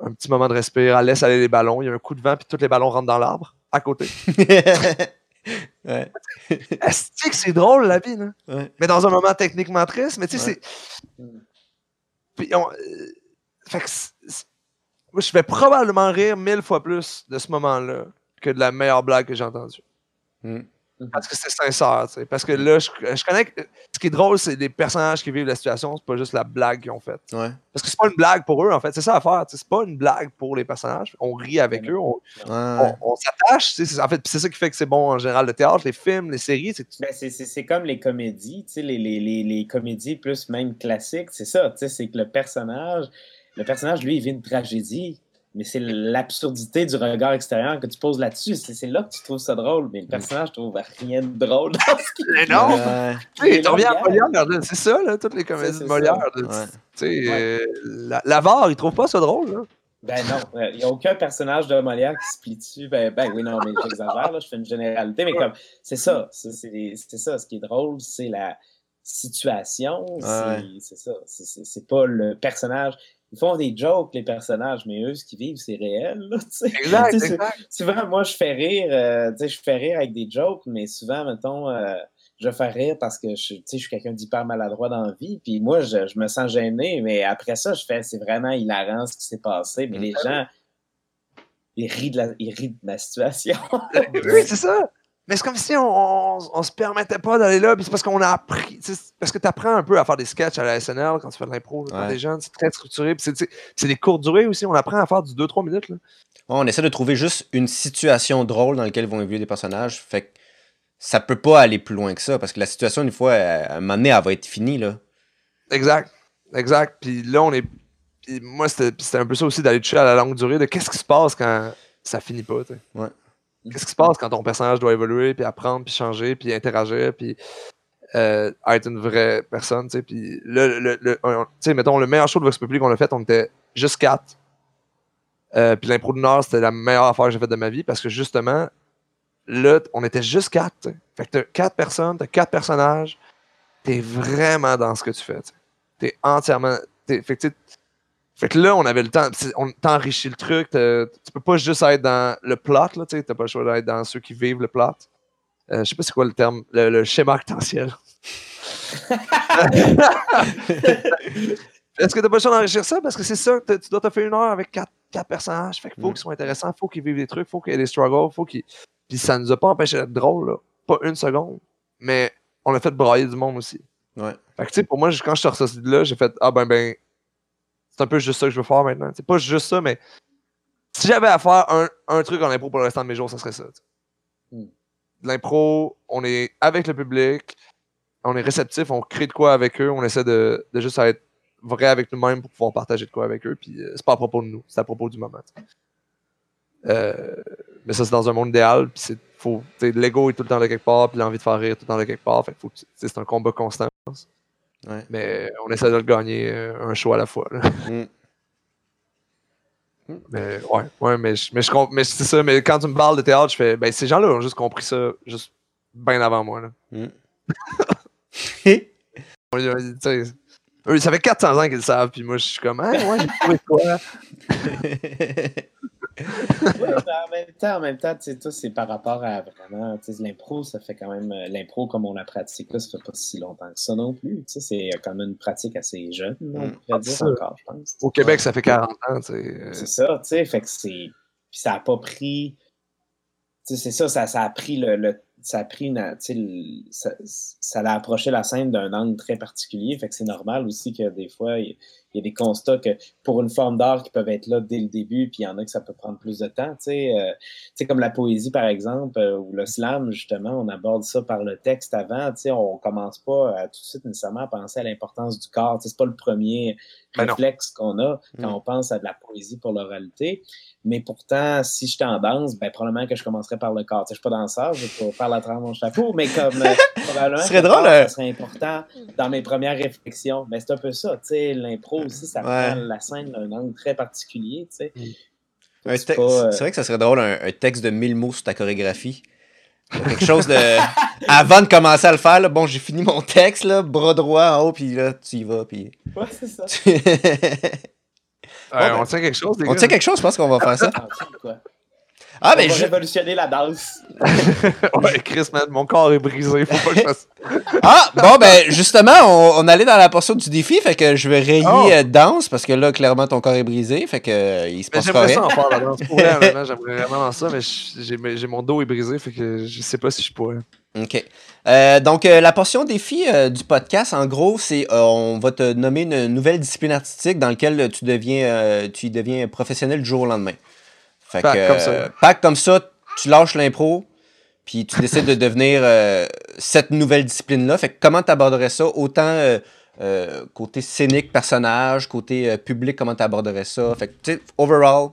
Un petit moment de respire, elle laisse aller les ballons. Il y a un coup de vent, puis tous les ballons rentrent dans l'arbre. à côté. [LAUGHS] [LAUGHS] ouais. Est-ce que c'est drôle la vie, là? Ouais. Mais dans un moment techniquement triste, mais tu sais, Ouais. c'est. Puis on- euh, fait que moi, je vais probablement rire mille fois plus de ce moment-là que de la meilleure blague que j'ai entendue. Mm. Parce que c'est sincère, tu sais. Parce que là, je, je connais. que- Ce qui est drôle, c'est les personnages qui vivent la situation, c'est pas juste la blague qu'ils ont faite. Ouais. Parce que c'est pas une blague pour eux, en fait. C'est ça à faire. tu sais, C'est pas une blague pour les personnages. On rit avec eux, on, Ouais. on- on s'attache. tu sais, c'est- En fait, c'est ça qui fait que c'est bon en général le théâtre, les films, les séries. C'est Ben, c'est- c'est c'est comme les comédies, tu sais, les, les, les, les comédies plus même classiques, c'est ça, tu sais, c'est que le personnage, le personnage, lui, il vit une tragédie, mais c'est l'absurdité du regard extérieur que tu poses là-dessus, c'est là que tu trouves ça drôle, mais le personnage trouve rien de drôle dans ce qu'il Mais non! Tu reviens à Molière. C'est ça, là, toutes les comédies de. Molière. Ouais. Tu sais, Ouais. euh, la- l'avare, il trouve pas ça drôle, là. Ben non, il n'y a aucun personnage de Molière qui se plie dessus. Ben, ben oui, non, mais j'exagère, là, je fais une généralité, mais comme, c'est ça, c'est ça, ce qui est drôle, c'est la situation, c'est Ouais. c'est ça, c'est pas le personnage. Ils font des jokes, les personnages, mais eux, ce qu'ils vivent, c'est réel, là, tu sais. Exact. Souvent, moi, je fais rire, euh, tu sais, je fais rire avec des jokes, mais souvent, mettons, euh, je fais rire parce que je, suis quelqu'un d'hyper maladroit dans la vie, puis moi, je, je me sens gêné, mais après ça, je fais, c'est vraiment hilarant ce qui s'est passé, mais les gens, ils rient de la, ils rient de la situation. [LAUGHS] Oui, c'est ça. Mais c'est comme si on, on, on se permettait pas d'aller là, puis c'est parce qu'on a appris. Parce que tu apprends un peu à faire des sketchs à la SNL quand tu fais de l'impro, quand Ouais. t'es jeune, c'est très structuré. Puis c'est des courtes durées aussi, on apprend à faire du 2-3 minutes. Là. On essaie de trouver juste une situation drôle dans laquelle vont évoluer des personnages. Fait que ça peut pas aller plus loin que ça, parce que la situation, une fois, à un moment donné, elle va être finie, là. Exact. Exact. Puis là, on est. Puis moi, c'était un peu ça aussi d'aller toucher à la longue durée de qu'est-ce qui se passe quand ça finit pas. tu sais. Ouais. Qu'est-ce qui se passe quand ton personnage doit évoluer, puis apprendre, puis changer, puis interagir, puis euh, être une vraie personne. tu sais. Puis le, mettons, le meilleur show de Vox Populi qu'on a fait, on était juste quatre. Euh, puis l'impro du Nord, c'était la meilleure affaire que j'ai faite de ma vie parce que justement, là, on était juste quatre. tu sais. Fait que t'as quatre personnes, t'as quatre personnages, t'es vraiment dans ce que tu fais. T'es entièrement. t'es- fait, fait que là, on avait le temps. On t'enrichit le truc. Tu peux pas juste être dans le plot. Là, tu sais, t'as pas le choix d'être dans ceux qui vivent le plot. Euh, je sais pas c'est quoi le terme. Le, le schéma arc-en-ciel. [LAUGHS] Est-ce que t'as pas le choix d'enrichir ça? Parce que c'est ça, tu dois te faire une heure avec quatre, quatre personnages. Fait qu'il faut Mm. qu'ils soient intéressants, faut qu'ils vivent des trucs, faut qu'il y ait des struggles, faut qu'ils. Puis ça nous a pas empêché d'être drôle, là. Pas une seconde. Mais on a fait brailler du monde aussi. Ouais. Fait que tu sais, pour moi, quand je suis ressorti de là, j'ai fait Ah ben ben. C'est un peu juste ça que je veux faire maintenant. C'est pas juste ça, mais si j'avais à faire un, un truc en impro pour le restant de mes jours, ça serait ça. Mm. De L'impro, on est avec le public, on est réceptif, on crée de quoi avec eux, on essaie de, de juste être vrai avec nous-mêmes pour pouvoir partager de quoi avec eux. Puis euh, c'est pas à propos de nous, c'est à propos du moment. Euh, mais ça, c'est dans un monde idéal. Puis c'est faut. L'ego est tout le temps de quelque part, puis l'envie de faire rire tout le temps de quelque part. Fait que faut c'est un combat constant. je pense. Ouais. Mais on essaie de le gagner euh, un show à la fois. là. Mm. [LAUGHS] Mais ouais, ouais, mais, je- mais, je mais c'est ça. Mais quand tu me parles de théâtre, je fais. Ben, ces gens-là ont juste compris ça juste bien avant moi. Là. Mm. [LAUGHS] Eux, ça fait 400 ans qu'ils le savent, puis moi, je suis comme, ah, ouais, j'ai trouvé quoi. [LAUGHS] Ouais, mais en même temps, en même temps, tu sais, tout c'est par rapport à vraiment, tu sais, l'impro, ça fait quand même, euh, l'impro comme on la pratique là, ça fait pas si longtemps que ça non plus, tu sais, c'est quand même une pratique assez jeune, on Mm. pourrait dire ça. encore, je pense. Au Québec, ça fait 40 ans, tu sais. euh, C'est ça, tu sais, fait que c'est, puis ça a pas pris, tu sais, c'est ça, ça, ça a pris le, le- ça a pris, une, le- ça, ça a approché la scène d'un angle très particulier, fait que c'est normal aussi que des fois, il y a des constats que pour une forme d'art qui peuvent être là dès le début, puis il y en a que ça peut prendre plus de temps. Tu sais, euh, tu sais, comme la poésie, par exemple, euh, ou le slam, justement, on aborde ça par le texte avant. Tu sais, on commence pas à, tout de suite nécessairement à penser à l'importance du corps. Tu sais, c'est pas le premier Ben réflexe qu'on a quand Mm. on pense à de la poésie pour l'oralité. Mais pourtant, si je en danse, ben, probablement que je commencerais par le corps. Tu sais, je suis pas danseur, je vais pas faire la de mon chapeau, mais comme euh, probablement [LAUGHS] Ce serait drôle, corps, euh, ça serait important dans mes premières réflexions. Mais c'est un peu ça, tu sais, l'impro aussi, ça Ouais. prend la scène d'un angle très particulier, tu sais. C'est pas, euh, C'est vrai que ça serait drôle, un, un texte de 1000 mots sur ta chorégraphie. Quelque chose de. [LAUGHS] Avant de commencer à le faire, là, bon, j'ai fini mon texte, là, bras droit en haut, puis là, tu y vas, puis. Ouais, c'est ça. [LAUGHS] ouais, ben, on tient quelque chose, les On gars? tient quelque chose, je pense qu'on va faire ça. Ah, On ben, va je- révolutionner la danse. [LAUGHS] ouais, Chris, man, mon corps est brisé. Faut pas que je fasse. [LAUGHS] ah, bon, ben, justement, on, on allait dans la portion du défi, fait que je vais rayer Oh. euh, danse, parce que là, clairement, ton corps est brisé, fait que euh, il se Mais passera j'aimerais rien. ça en faire la danse. Pour vrai, [LAUGHS] honnêtement, j'aimerais vraiment ça, mais je- j'ai mais mon dos est brisé, fait que je sais pas si je pourrais. OK. Euh, donc, euh, la portion défi euh, du podcast, en gros, c'est euh, on va te nommer une nouvelle discipline artistique dans laquelle tu deviens, euh, tu deviens professionnel du jour au lendemain. Fait que, comme ça. euh, comme ça, tu lâches l'impro, puis tu décides de [LAUGHS] devenir euh, cette nouvelle discipline-là. Fait que comment tu aborderais ça, autant euh, euh, côté scénique, personnage, côté public, comment tu aborderais ça? Fait que, tu sais, overall,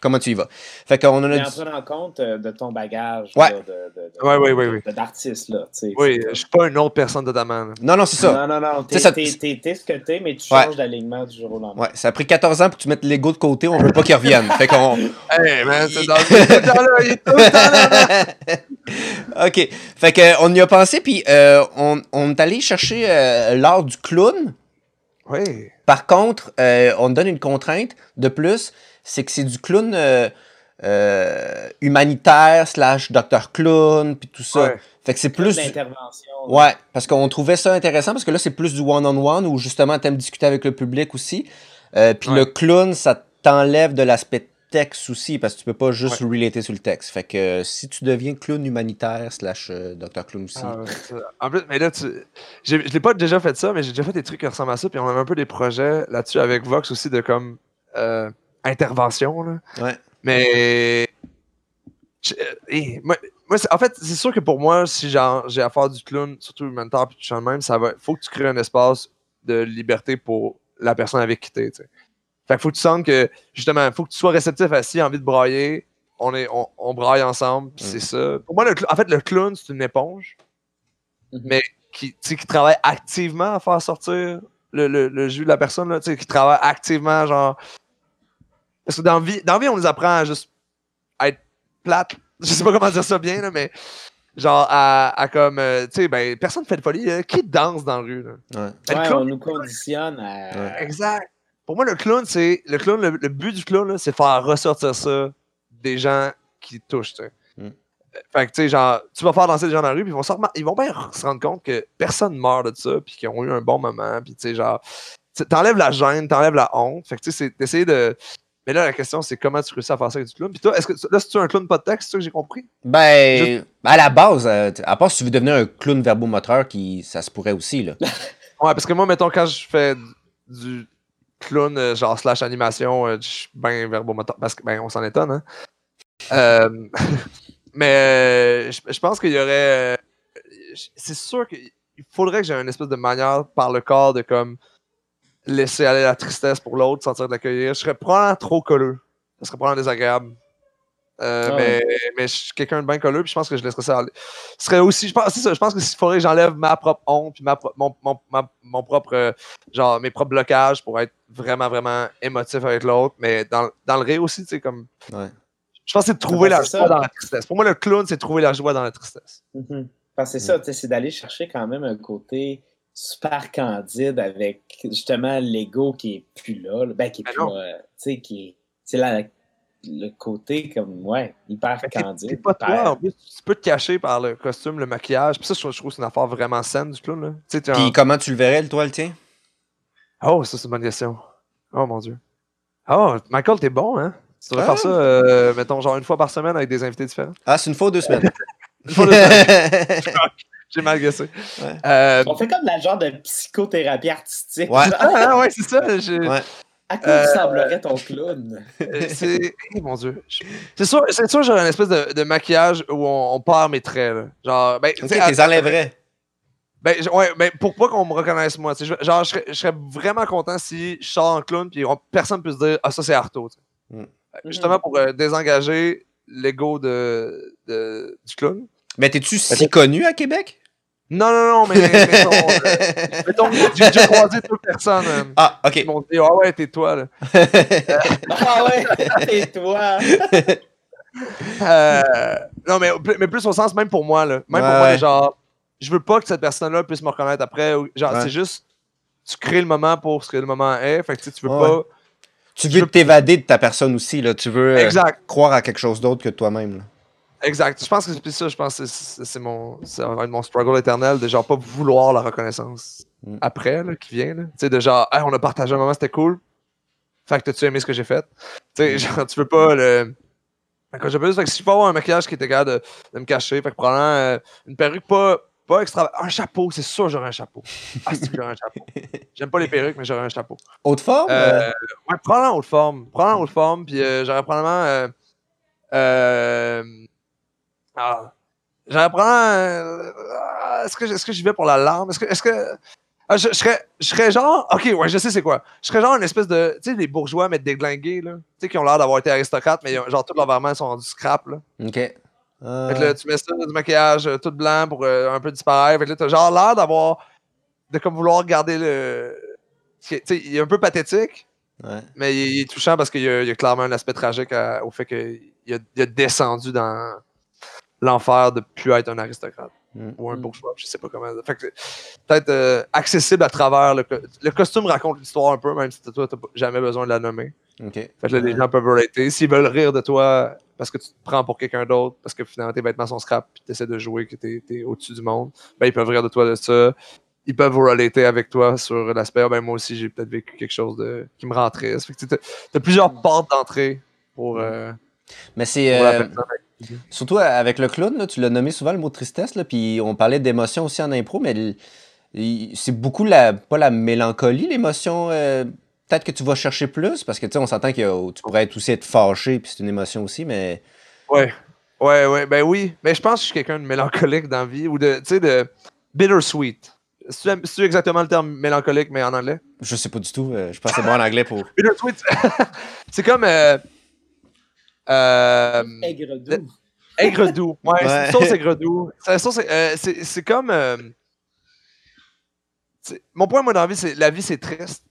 comment tu y vas? Fait qu'on en a Mais en prenant compte euh, de ton bagage Ouais. là, de, de, de- Ouais, ouais, ouais, ouais. de- d'artiste. Là, tu sais. Oui, je suis pas une autre personne totalement. là. Non, non, c'est ça. Non, non, non. Ça- T'es ce que t'es, mais tu Ouais. changes d'alignement du jour au lendemain. Ouais, ça a pris 14 ans pour que tu mettes l'ego de côté, on veut pas qu'il revienne. Fait qu'on. [LAUGHS] Hey, man, c'est dans [LAUGHS] il est tout le temps là, il est tout le temps là. OK. Fait que, euh, on y a pensé, puis euh, on, on est allé chercher euh, l'art du clown. Oui. Par contre, euh, on donne une contrainte de plus, c'est que c'est du clown euh, euh, humanitaire slash docteur clown, puis tout ça. Ouais. Fait que c'est Plus d'intervention. Ouais, parce qu'on trouvait ça intéressant, parce que là, c'est plus du one-on-one, où justement, t'aimes discuter avec le public aussi. Euh, puis Ouais. le clown, ça t'enlève de l'aspect texte aussi, parce que tu peux pas juste relater sur le texte. Fait que si tu deviens clown humanitaire slash docteur clown aussi... Ah, en plus, mais là, tu... je l'ai pas déjà fait ça, mais j'ai déjà fait des trucs qui ressemblent à ça, puis on a un peu des projets là-dessus avec Vox aussi de comme euh, intervention. Là. Ouais. Mais. je- euh, hey, moi, moi, c'est- en fait, c'est sûr que pour moi, si genre, j'ai à faire du clown, surtout humanitaire, puis tout même, ça va. faut que tu crées un espace de liberté pour la personne avec qui t'es. Fait qu'il faut que tu sentes que, justement, il faut que tu sois réceptif à si envie de brailler, on, est, on, on braille ensemble, puis Mm. c'est ça. Pour moi, le, en fait, le clown, c'est une éponge Mhm. mais qui, qui travaille activement à faire sortir le, le, le jus de la personne, là, qui travaille activement, genre. Parce que dans la vie, dans vie, on nous apprend à juste à être plate. [LAUGHS] Je sais pas comment dire ça bien, là, mais genre à, à comme. euh, tu sais, ben, personne fait de folie. là. Qui danse dans la rue, là? Ouais. Ben, le Ouais, clown- on nous conditionne à. Ouais. Exact. Pour moi, le clown, c'est. Le clown, le, le but du clown, c'est de faire ressortir ça des gens qui touchent, tu sais. Mm. Fait que, tu sais, genre, tu vas faire danser des gens dans la rue, puis ils vont, se ils vont bien se rendre compte que personne meurt de ça, puis qu'ils ont eu un bon moment, puis tu sais, genre, tu- t'enlèves la gêne, t'enlèves la honte. Fait que, tu sais, c'est d'essayer de. Mais là, la question, c'est comment tu réussis à faire ça avec du clown? Puis toi, est-ce que là, c'est-tu un clown pas de texte, c'est ça que j'ai compris? Ben, à la base, euh, à part si tu veux devenir un clown verbomoteur, qui, ça se pourrait aussi, là. [LAUGHS] Ouais, parce que moi, mettons, quand je fais du clown, euh, genre slash animation, euh, je suis bien verbomoteur, parce que, ben, on s'en étonne, hein. [LAUGHS] Mais je pense qu'il y aurait. C'est sûr qu'il faudrait que j'ai une espèce de manière par le corps de comme laisser aller la tristesse pour l'autre, sentir de l'accueillir. Je serais probablement trop colleux. Ça serait probablement désagréable. Euh, Ah mais, mais je suis quelqu'un de bien colleux, puis je pense que je laisserais ça aller. Ce serait aussi, je pense, ça, je pense que s'il faudrait que j'enlève ma propre honte, puis ma, pro- mon, mon, ma- mon propre, euh, genre, mes propres blocages pour être vraiment, vraiment émotif avec l'autre, mais dans, dans le rire aussi, tu sais, comme. Ouais. Je pense que c'est de trouver Ben, la joie ça. dans la tristesse. Pour moi, le clown, c'est de trouver la joie dans la tristesse. Parce que c'est ça, tu sais, c'est d'aller chercher quand même un côté super candide avec justement l'ego qui est plus là, là. ben qui est Ben plus euh, tu sais, qui est, c'est là le côté comme, ouais, hyper t'es- candide. t'es pas toi, hyper- en plus, tu peux te cacher par le costume, le maquillage. Puis ça, je trouve je trouve que c'est une affaire vraiment saine du clown, là. En- Puis comment tu le verrais, le toi, le tien? Oh, ça, c'est une bonne question. Oh mon dieu. Oh, Michael, t'es bon, hein? Tu devrais Ah. faire ça, euh, mettons, genre une fois par semaine avec des invités différents. Ah, c'est une fois ou deux semaines? [LAUGHS] Une fois de semaine. [LAUGHS] J'ai mal guessé. Ouais. Euh, On fait comme la genre de psychothérapie artistique. Ouais. ah, ouais, c'est ça. Ouais. À quoi Euh, ressemblerait ton clown? Euh, [LAUGHS] c'est. Eh, mon dieu. C'est sûr, c'est sûr, j'aurais une espèce de, de maquillage où on, on perd mes traits, là. Genre, ben, ok, t'es enlèverais. Ben, ouais, ben, pour pas qu'on me reconnaisse moi. je- Genre, je serais, je serais vraiment content si je sors en clown puis on- personne peut se dire Ah, ça c'est Arto. Mm. Euh, Justement pour euh, désengager l'ego de, de- du clown. Mais t'es-tu si connu à Québec? Non, non, non, mais mettons, euh, [LAUGHS] mettons, j'ai déjà croisé deux personnes euh, Ah, qui ok. m'ont dit Ah ouais, t'es toi là. [LAUGHS] Ah ouais, [LAUGHS] c'est toi! Euh, non, mais, mais plus au sens, même pour moi, là. Même pour Ouais. moi, genre, je veux pas que cette personne-là puisse me reconnaître après. ou- Genre, Ouais. c'est juste, tu crées le moment pour ce que le moment est. Fait que tu sais, tu veux Ouais. pas. Tu veux t'évader de ta personne aussi, là. Tu veux euh, Exact. croire à quelque chose d'autre que toi-même. Exact. Je pense que c'est ça, je pense que c'est c'est mon, ça va être mon struggle éternel de genre pas vouloir la reconnaissance Mm. après, là, qui vient, là. Tu sais, de genre, Hey, on a partagé un moment, c'était cool. Fait que t'as-tu aimé ce que j'ai fait? Tu sais, genre, tu veux pas le. Quand j'ai fait que s'il faut avoir un maquillage qui était capable de, de me cacher, fait que probablement euh, une perruque pas, pas extra. Un chapeau, c'est sûr, j'aurais un chapeau. Ah, si, j'aurais un chapeau. J'aime pas les perruques, mais j'aurais un chapeau. Haute forme? Euh, ouais, probablement en haute forme. Probablement en haute forme. Puis euh, j'aurais probablement. Euh, euh, ah, j'aurais probablement. euh, ah, est-ce que, est-ce que j'y vais pour la larme? Est-ce que. Est-ce que ah, je, je serais, je serais genre. Ok, ouais, je sais c'est quoi. Je serais genre une espèce de. Tu sais, les bourgeois, mais déglingués, là. Tu sais, qui ont l'air d'avoir été aristocrates, mais ils ont- genre, tous leurs vêtements sont du scrap, là. Ok. Euh, Fait que là, tu mets ça, du maquillage euh, tout blanc pour euh, un peu disparaître. Fait que là, t'as genre l'air d'avoir. de comme vouloir garder le. Tu sais, il est un peu pathétique, ouais. mais il, il est touchant parce qu'il y, a- il y a clairement un aspect tragique à- au fait qu'il a, il a descendu dans l'enfer de plus être un aristocrate Mm. ou un bourgeois, je sais pas comment. Fait que peut-être euh, accessible à travers le, co- le costume raconte l'histoire un peu, même si toi t'as jamais besoin de la nommer. Ok. Fait que là, les gens peuvent relater. S'ils veulent rire de toi parce que tu te prends pour quelqu'un d'autre, parce que finalement tes vêtements sont scrap, puis tu essaies de jouer que t'es es, au-dessus du monde, ben ils peuvent rire de toi de ça. Ils peuvent relater avec toi sur l'aspect, Ah, ben moi aussi j'ai peut-être vécu quelque chose de qui me rend triste. Fait que tu as, plusieurs portes d'entrée pour, euh, Mais c'est. euh. Surtout avec le clown, là, tu l'as nommé souvent le mot tristesse, là, puis on parlait d'émotion aussi en impro, mais c'est beaucoup la, pas la mélancolie, l'émotion. euh, Peut-être que tu vas chercher plus, parce que tu sais, on s'entend que tu pourrais être aussi être fâché, puis c'est une émotion aussi, mais. Ouais. Ouais, ouais, ben oui. Mais je pense que je suis quelqu'un de mélancolique dans la vie ou de, tu sais, de bittersweet. C'est c'est exactement le terme mélancolique, mais en anglais? Je sais pas du tout. euh, je pense que c'est bon en anglais pour. Bittersweet, c'est [LAUGHS] comme. Euh, euh, Aigre doux. Aigre doux. Ouais, c'est Ouais. sauce aigre doux. C'est, euh, c'est, c'est comme. euh, mon point, moi, dans la vie, c'est la vie, c'est triste.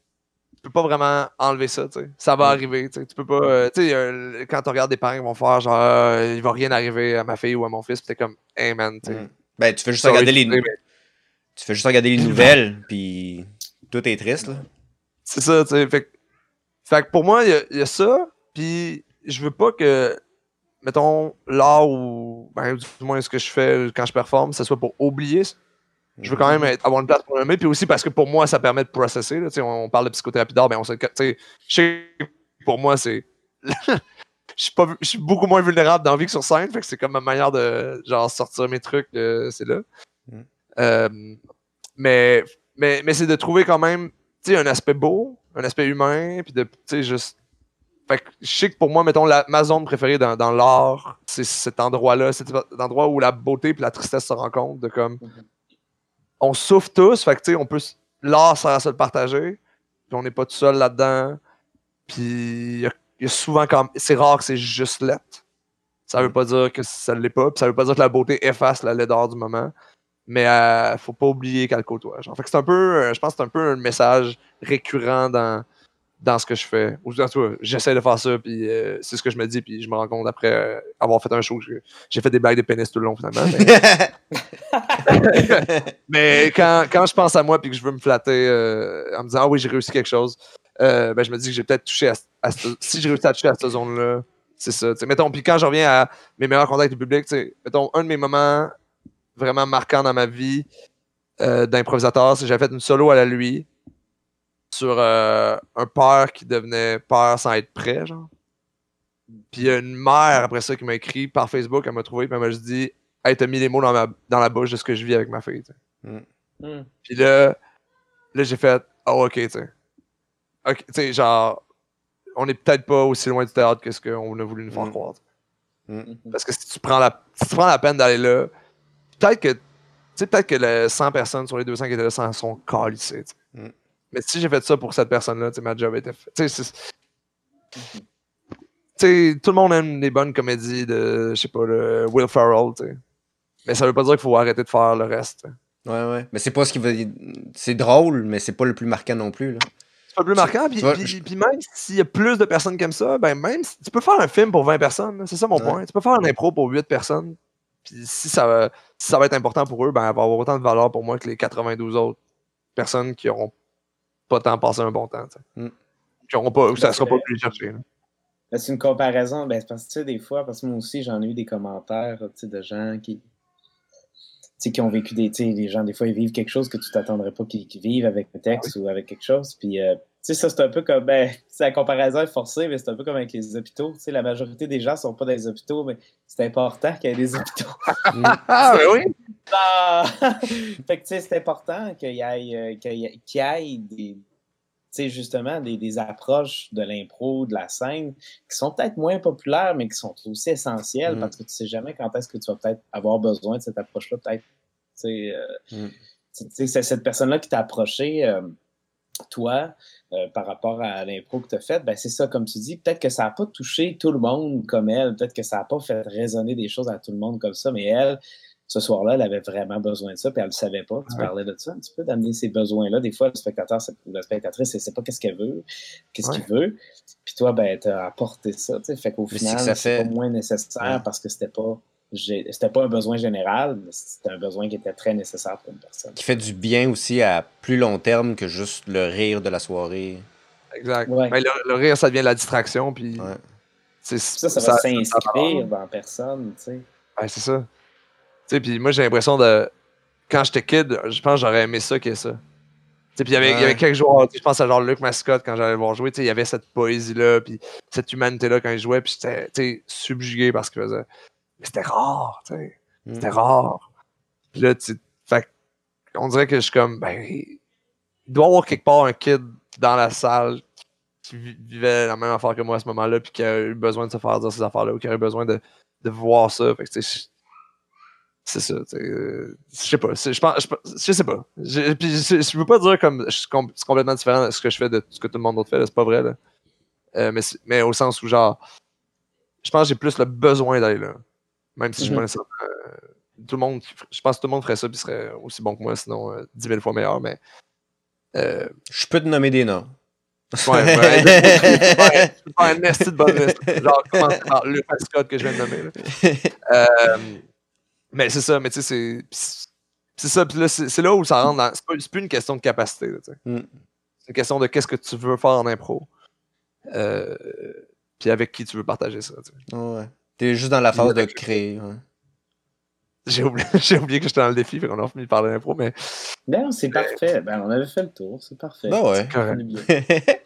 Tu peux pas vraiment enlever ça, tu sais. Ça va arriver, tu sais. Tu peux pas. euh, tu sais, euh, quand tu regardes des parents qui vont faire genre, euh, il va rien arriver à ma fille ou à mon fils, pis t'es comme, hey man, tu sais. Mm. Ben, tu fais juste regarder les, tu mais fais juste regarder les nouvelles, puis tout est triste, là. C'est ça, tu sais. Fait, que- fait que pour moi, il y y, a ça, puis je veux pas que, mettons, l'art ou, ben, du moins ce que je fais quand je performe, ce soit pour oublier ça. Je veux quand même être- avoir une place pour le nommer, puis aussi parce que pour moi, ça permet de processer. Là, on, on parle de psychothérapie d'art, ben on sait que, pour moi, c'est. [LAUGHS] Je suis, pas, vu- je suis beaucoup moins vulnérable dans la vie que sur scène, fait que c'est comme ma manière de genre sortir mes trucs, euh, c'est là. Mm. Euh, mais mais, mais c'est de trouver quand même un aspect beau, un aspect humain, puis de, juste. Fait que je sais que pour moi, mettons, la, ma zone préférée dans, dans l'art, c'est cet endroit-là, cet endroit où la beauté et la tristesse se rencontrent, de comme. Mhm. On souffre tous, fait que, tu sais, on peut. L'art sert à se le partager, puis on n'est pas tout seul là-dedans, puis il y a, il y a souvent comme. C'est rare que c'est juste lettre. Ça veut pas dire que ça ne l'est pas, puis ça veut pas dire que la beauté efface la laideur du moment. Mais euh, faut pas oublier qu'elle côtoie. Genre. Fait que c'est un peu, euh, je pense que c'est un peu un message récurrent dans, dans ce que je fais. Ou en tout cas, j'essaie de faire ça, puis euh, c'est ce que je me dis, puis je me rends compte après euh, avoir fait un show que j'ai fait des blagues de pénis tout le long finalement. Mais, [LAUGHS] [LAUGHS] mais quand, quand je pense à moi puis que je veux me flatter euh, en me disant ah oui j'ai réussi quelque chose, ben je me dis que j'ai peut-être touché à, à ce- si j'ai réussi à toucher à cette zone là, c'est ça. Mettons puis quand je reviens à mes meilleurs contacts du public, mettons un de mes moments vraiment marquants dans ma vie d'improvisateur, c'est que j'avais fait une solo à la lui sur euh, un père qui devenait père sans être prêt, genre. Puis il y a une mère après ça qui m'a écrit par Facebook, elle m'a trouvé, puis elle m'a juste dit Hey, t'as mis les mots dans, ma, dans la bouche de ce que je vis avec ma fille. tu sais. Hmm. Puis là, là j'ai fait Oh, ok, tu sais. Ok, tu sais, genre, on est peut-être pas aussi loin du théâtre que ce qu'on a voulu nous faire Mm. croire. sais. Mhm. Parce que si tu prends la, si tu prends la peine d'aller là, peut-être que, tu sais, peut-être que les 100 personnes sur les 200 qui étaient là sont calissées. Mais si j'ai fait ça pour cette personne-là, ma job était fait. Tu sais, c'est- tu sais, tout le monde aime les bonnes comédies de, je sais pas, le Will Ferrell, tu sais. Mais ça veut pas dire qu'il faut arrêter de faire le reste. tu sais. ouais, ouais. Mais c'est pas ce qui va. C'est drôle, mais c'est pas le plus marquant non plus, là. C'est pas plus marquant. Puis, vois, puis- je- puis même s'il y a plus de personnes aiment ça, ben même si- tu peux faire un film pour 20 personnes. C'est ça mon Ouais. point. Tu peux faire un impro pour 8 personnes. Puis si ça, va, si ça va être important pour eux, ben elle va avoir autant de valeur pour moi que les 92 autres personnes qui auront pas tant passé un bon temps. auront pas, ça sera pas plus chercher. C'est une comparaison, ben, parce que des fois, parce que moi aussi, j'en ai eu des commentaires de gens qui, qui ont vécu des. Les gens, des fois, ils vivent quelque chose que tu t'attendrais pas qu'ils vivent avec le texte ou avec quelque chose. Puis, euh, sais, ça, c'est un peu comme. Ben, la comparaison est forcée, mais c'est un peu comme avec les hôpitaux. Tu sais, la majorité des gens sont pas dans les hôpitaux, mais c'est important qu'il y ait des hôpitaux. [LAUGHS] ah, ben oui! Ah! [LAUGHS] fait que, tu sais, c'est important qu'il y ait, euh, qu'il y ait des sais, justement, des, des, approches de l'impro, de la scène, qui sont peut-être moins populaires, mais qui sont aussi essentielles mm. parce que tu sais jamais quand est-ce que tu vas peut-être avoir besoin de cette approche-là. Peut-être, tu sais, c'est cette personne-là qui t'a approché, euh, toi, euh, par rapport à l'impro que tu as faite, ben c'est ça, comme tu dis, peut-être que ça n'a pas touché tout le monde comme elle, peut-être que ça n'a pas fait résonner des choses à tout le monde comme ça, mais elle, ce soir-là, elle avait vraiment besoin de ça, puis elle ne le savait pas. Tu parlais de ça un petit peu, d'amener ces besoins-là. Des fois, le spectateur ou la spectatrice, ne sait pas qu'est-ce qu'elle veut, qu'est-ce qu'il veut. Puis toi, ben, tu as apporté ça. Fait qu'au final, c'est pas moins nécessaire parce que c'était pas c'était pas un besoin général, mais c'était un besoin qui était très nécessaire pour une personne. Qui fait du bien aussi à plus long terme que juste le rire de la soirée. Exact. Ben, le, rire, ça devient la distraction. Puis ça, ça, va s'inscrire dans personne. Tu sais. c'est ça sais, puis moi, j'ai l'impression de. Quand j'étais kid, je pense que j'aurais aimé ça que ça. Puis il y, avait, il y avait quelques joueurs, je pense à genre Luc Mascotte quand j'allais voir jouer, il y avait cette poésie-là, puis cette humanité-là quand il jouait, puis j'étais subjugué par ce qu'il faisait. Mais c'était rare, tu sais. C'était mm. rare. Puis là, tu fait on dirait que je suis comme, ben, il doit y avoir quelque part un kid dans la salle qui vivait la même affaire que moi à ce moment-là, puis qui a eu besoin de se faire dire ces affaires-là, ou qui a eu besoin de, de voir ça. Fait que, tu sais, c'est ça. Euh, je sais pas. Je, pense, je, sais pas. Je, puis je, veux pas dire comme c'est complètement différent de ce que je fais de ce que tout le monde d'autre fait. C'est pas vrai. Là. Euh, mais, mais au sens où, genre, je pense que j'ai plus le besoin d'aller là. Même si je me mm-hmm. euh, tout le monde, je pense que tout le monde ferait ça puis serait aussi bon que moi, sinon 10 000 fois meilleur. Mais. je peux te nommer des noms. Ouais, ouais, [LAUGHS] ouais, un de bonne liste. Genre, commencer par le que je viens de nommer. Euh, mais c'est ça, mais tu sais, c'est. C'est ça, puis là, c'est là où ça rentre dans. C'est plus une question de capacité. Mm. C'est une question de qu'est-ce que tu veux faire en impro. Euh, puis avec qui tu veux partager ça, tu sais. Ouais. T'es juste dans la phase de créer, J'ai oublié, [LAUGHS] oublié, que j'étais dans le défi, fait qu'on a fini de parler d'impro, mais. Non, c'est parfait. Ben, on avait fait le tour, c'est parfait. Ben ouais. [LAUGHS]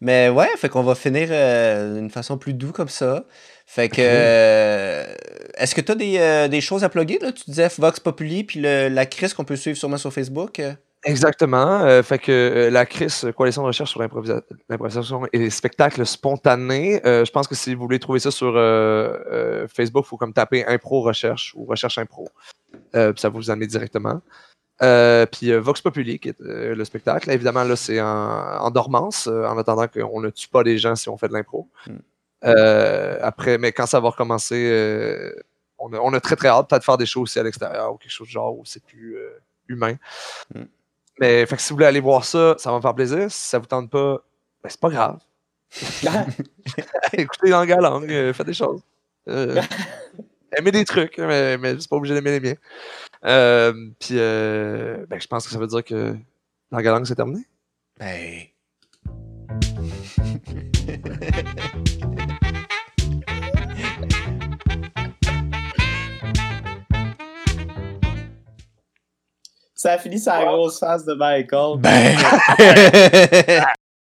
mais ouais, fait qu'on va finir euh, d'une façon plus douce comme ça. Fait que. Euh, est-ce que tu as des, euh, des, choses à plugger? Là? Tu disais Vox Populi, puis le, la crise qu'on peut suivre sûrement sur Facebook. Exactement. Euh, fait que la CRIS, Coalition de recherche sur l'improvisation et les spectacles spontanés, je pense que si vous voulez trouver ça sur Facebook, il faut comme taper Impro Recherche ou Recherche Impro. ça vous amener directement. puis Vox Populi, qui est le spectacle. Évidemment, là, c'est en, en, dormance, en attendant qu'on ne tue pas les gens si on fait de l'impro. Hmm. Euh, après, mais quand ça va recommencer, euh, on, a, très très hâte peut-être faire des choses aussi à l'extérieur ou quelque chose de genre où c'est plus euh, humain. Mm. Mais fait que si vous voulez aller voir ça, ça va me faire plaisir. Si ça vous tente pas, ben, c'est pas grave. [LAUGHS] Écoutez dans la langue, faites des choses. aimez des trucs, mais, mais c'est pas obligé d'aimer les miens. Puis ben, je pense que ça veut dire que la langue c'est terminé. Ben. [LAUGHS] Ça a fini sa grosse face de Michael. Ben! [LAUGHS]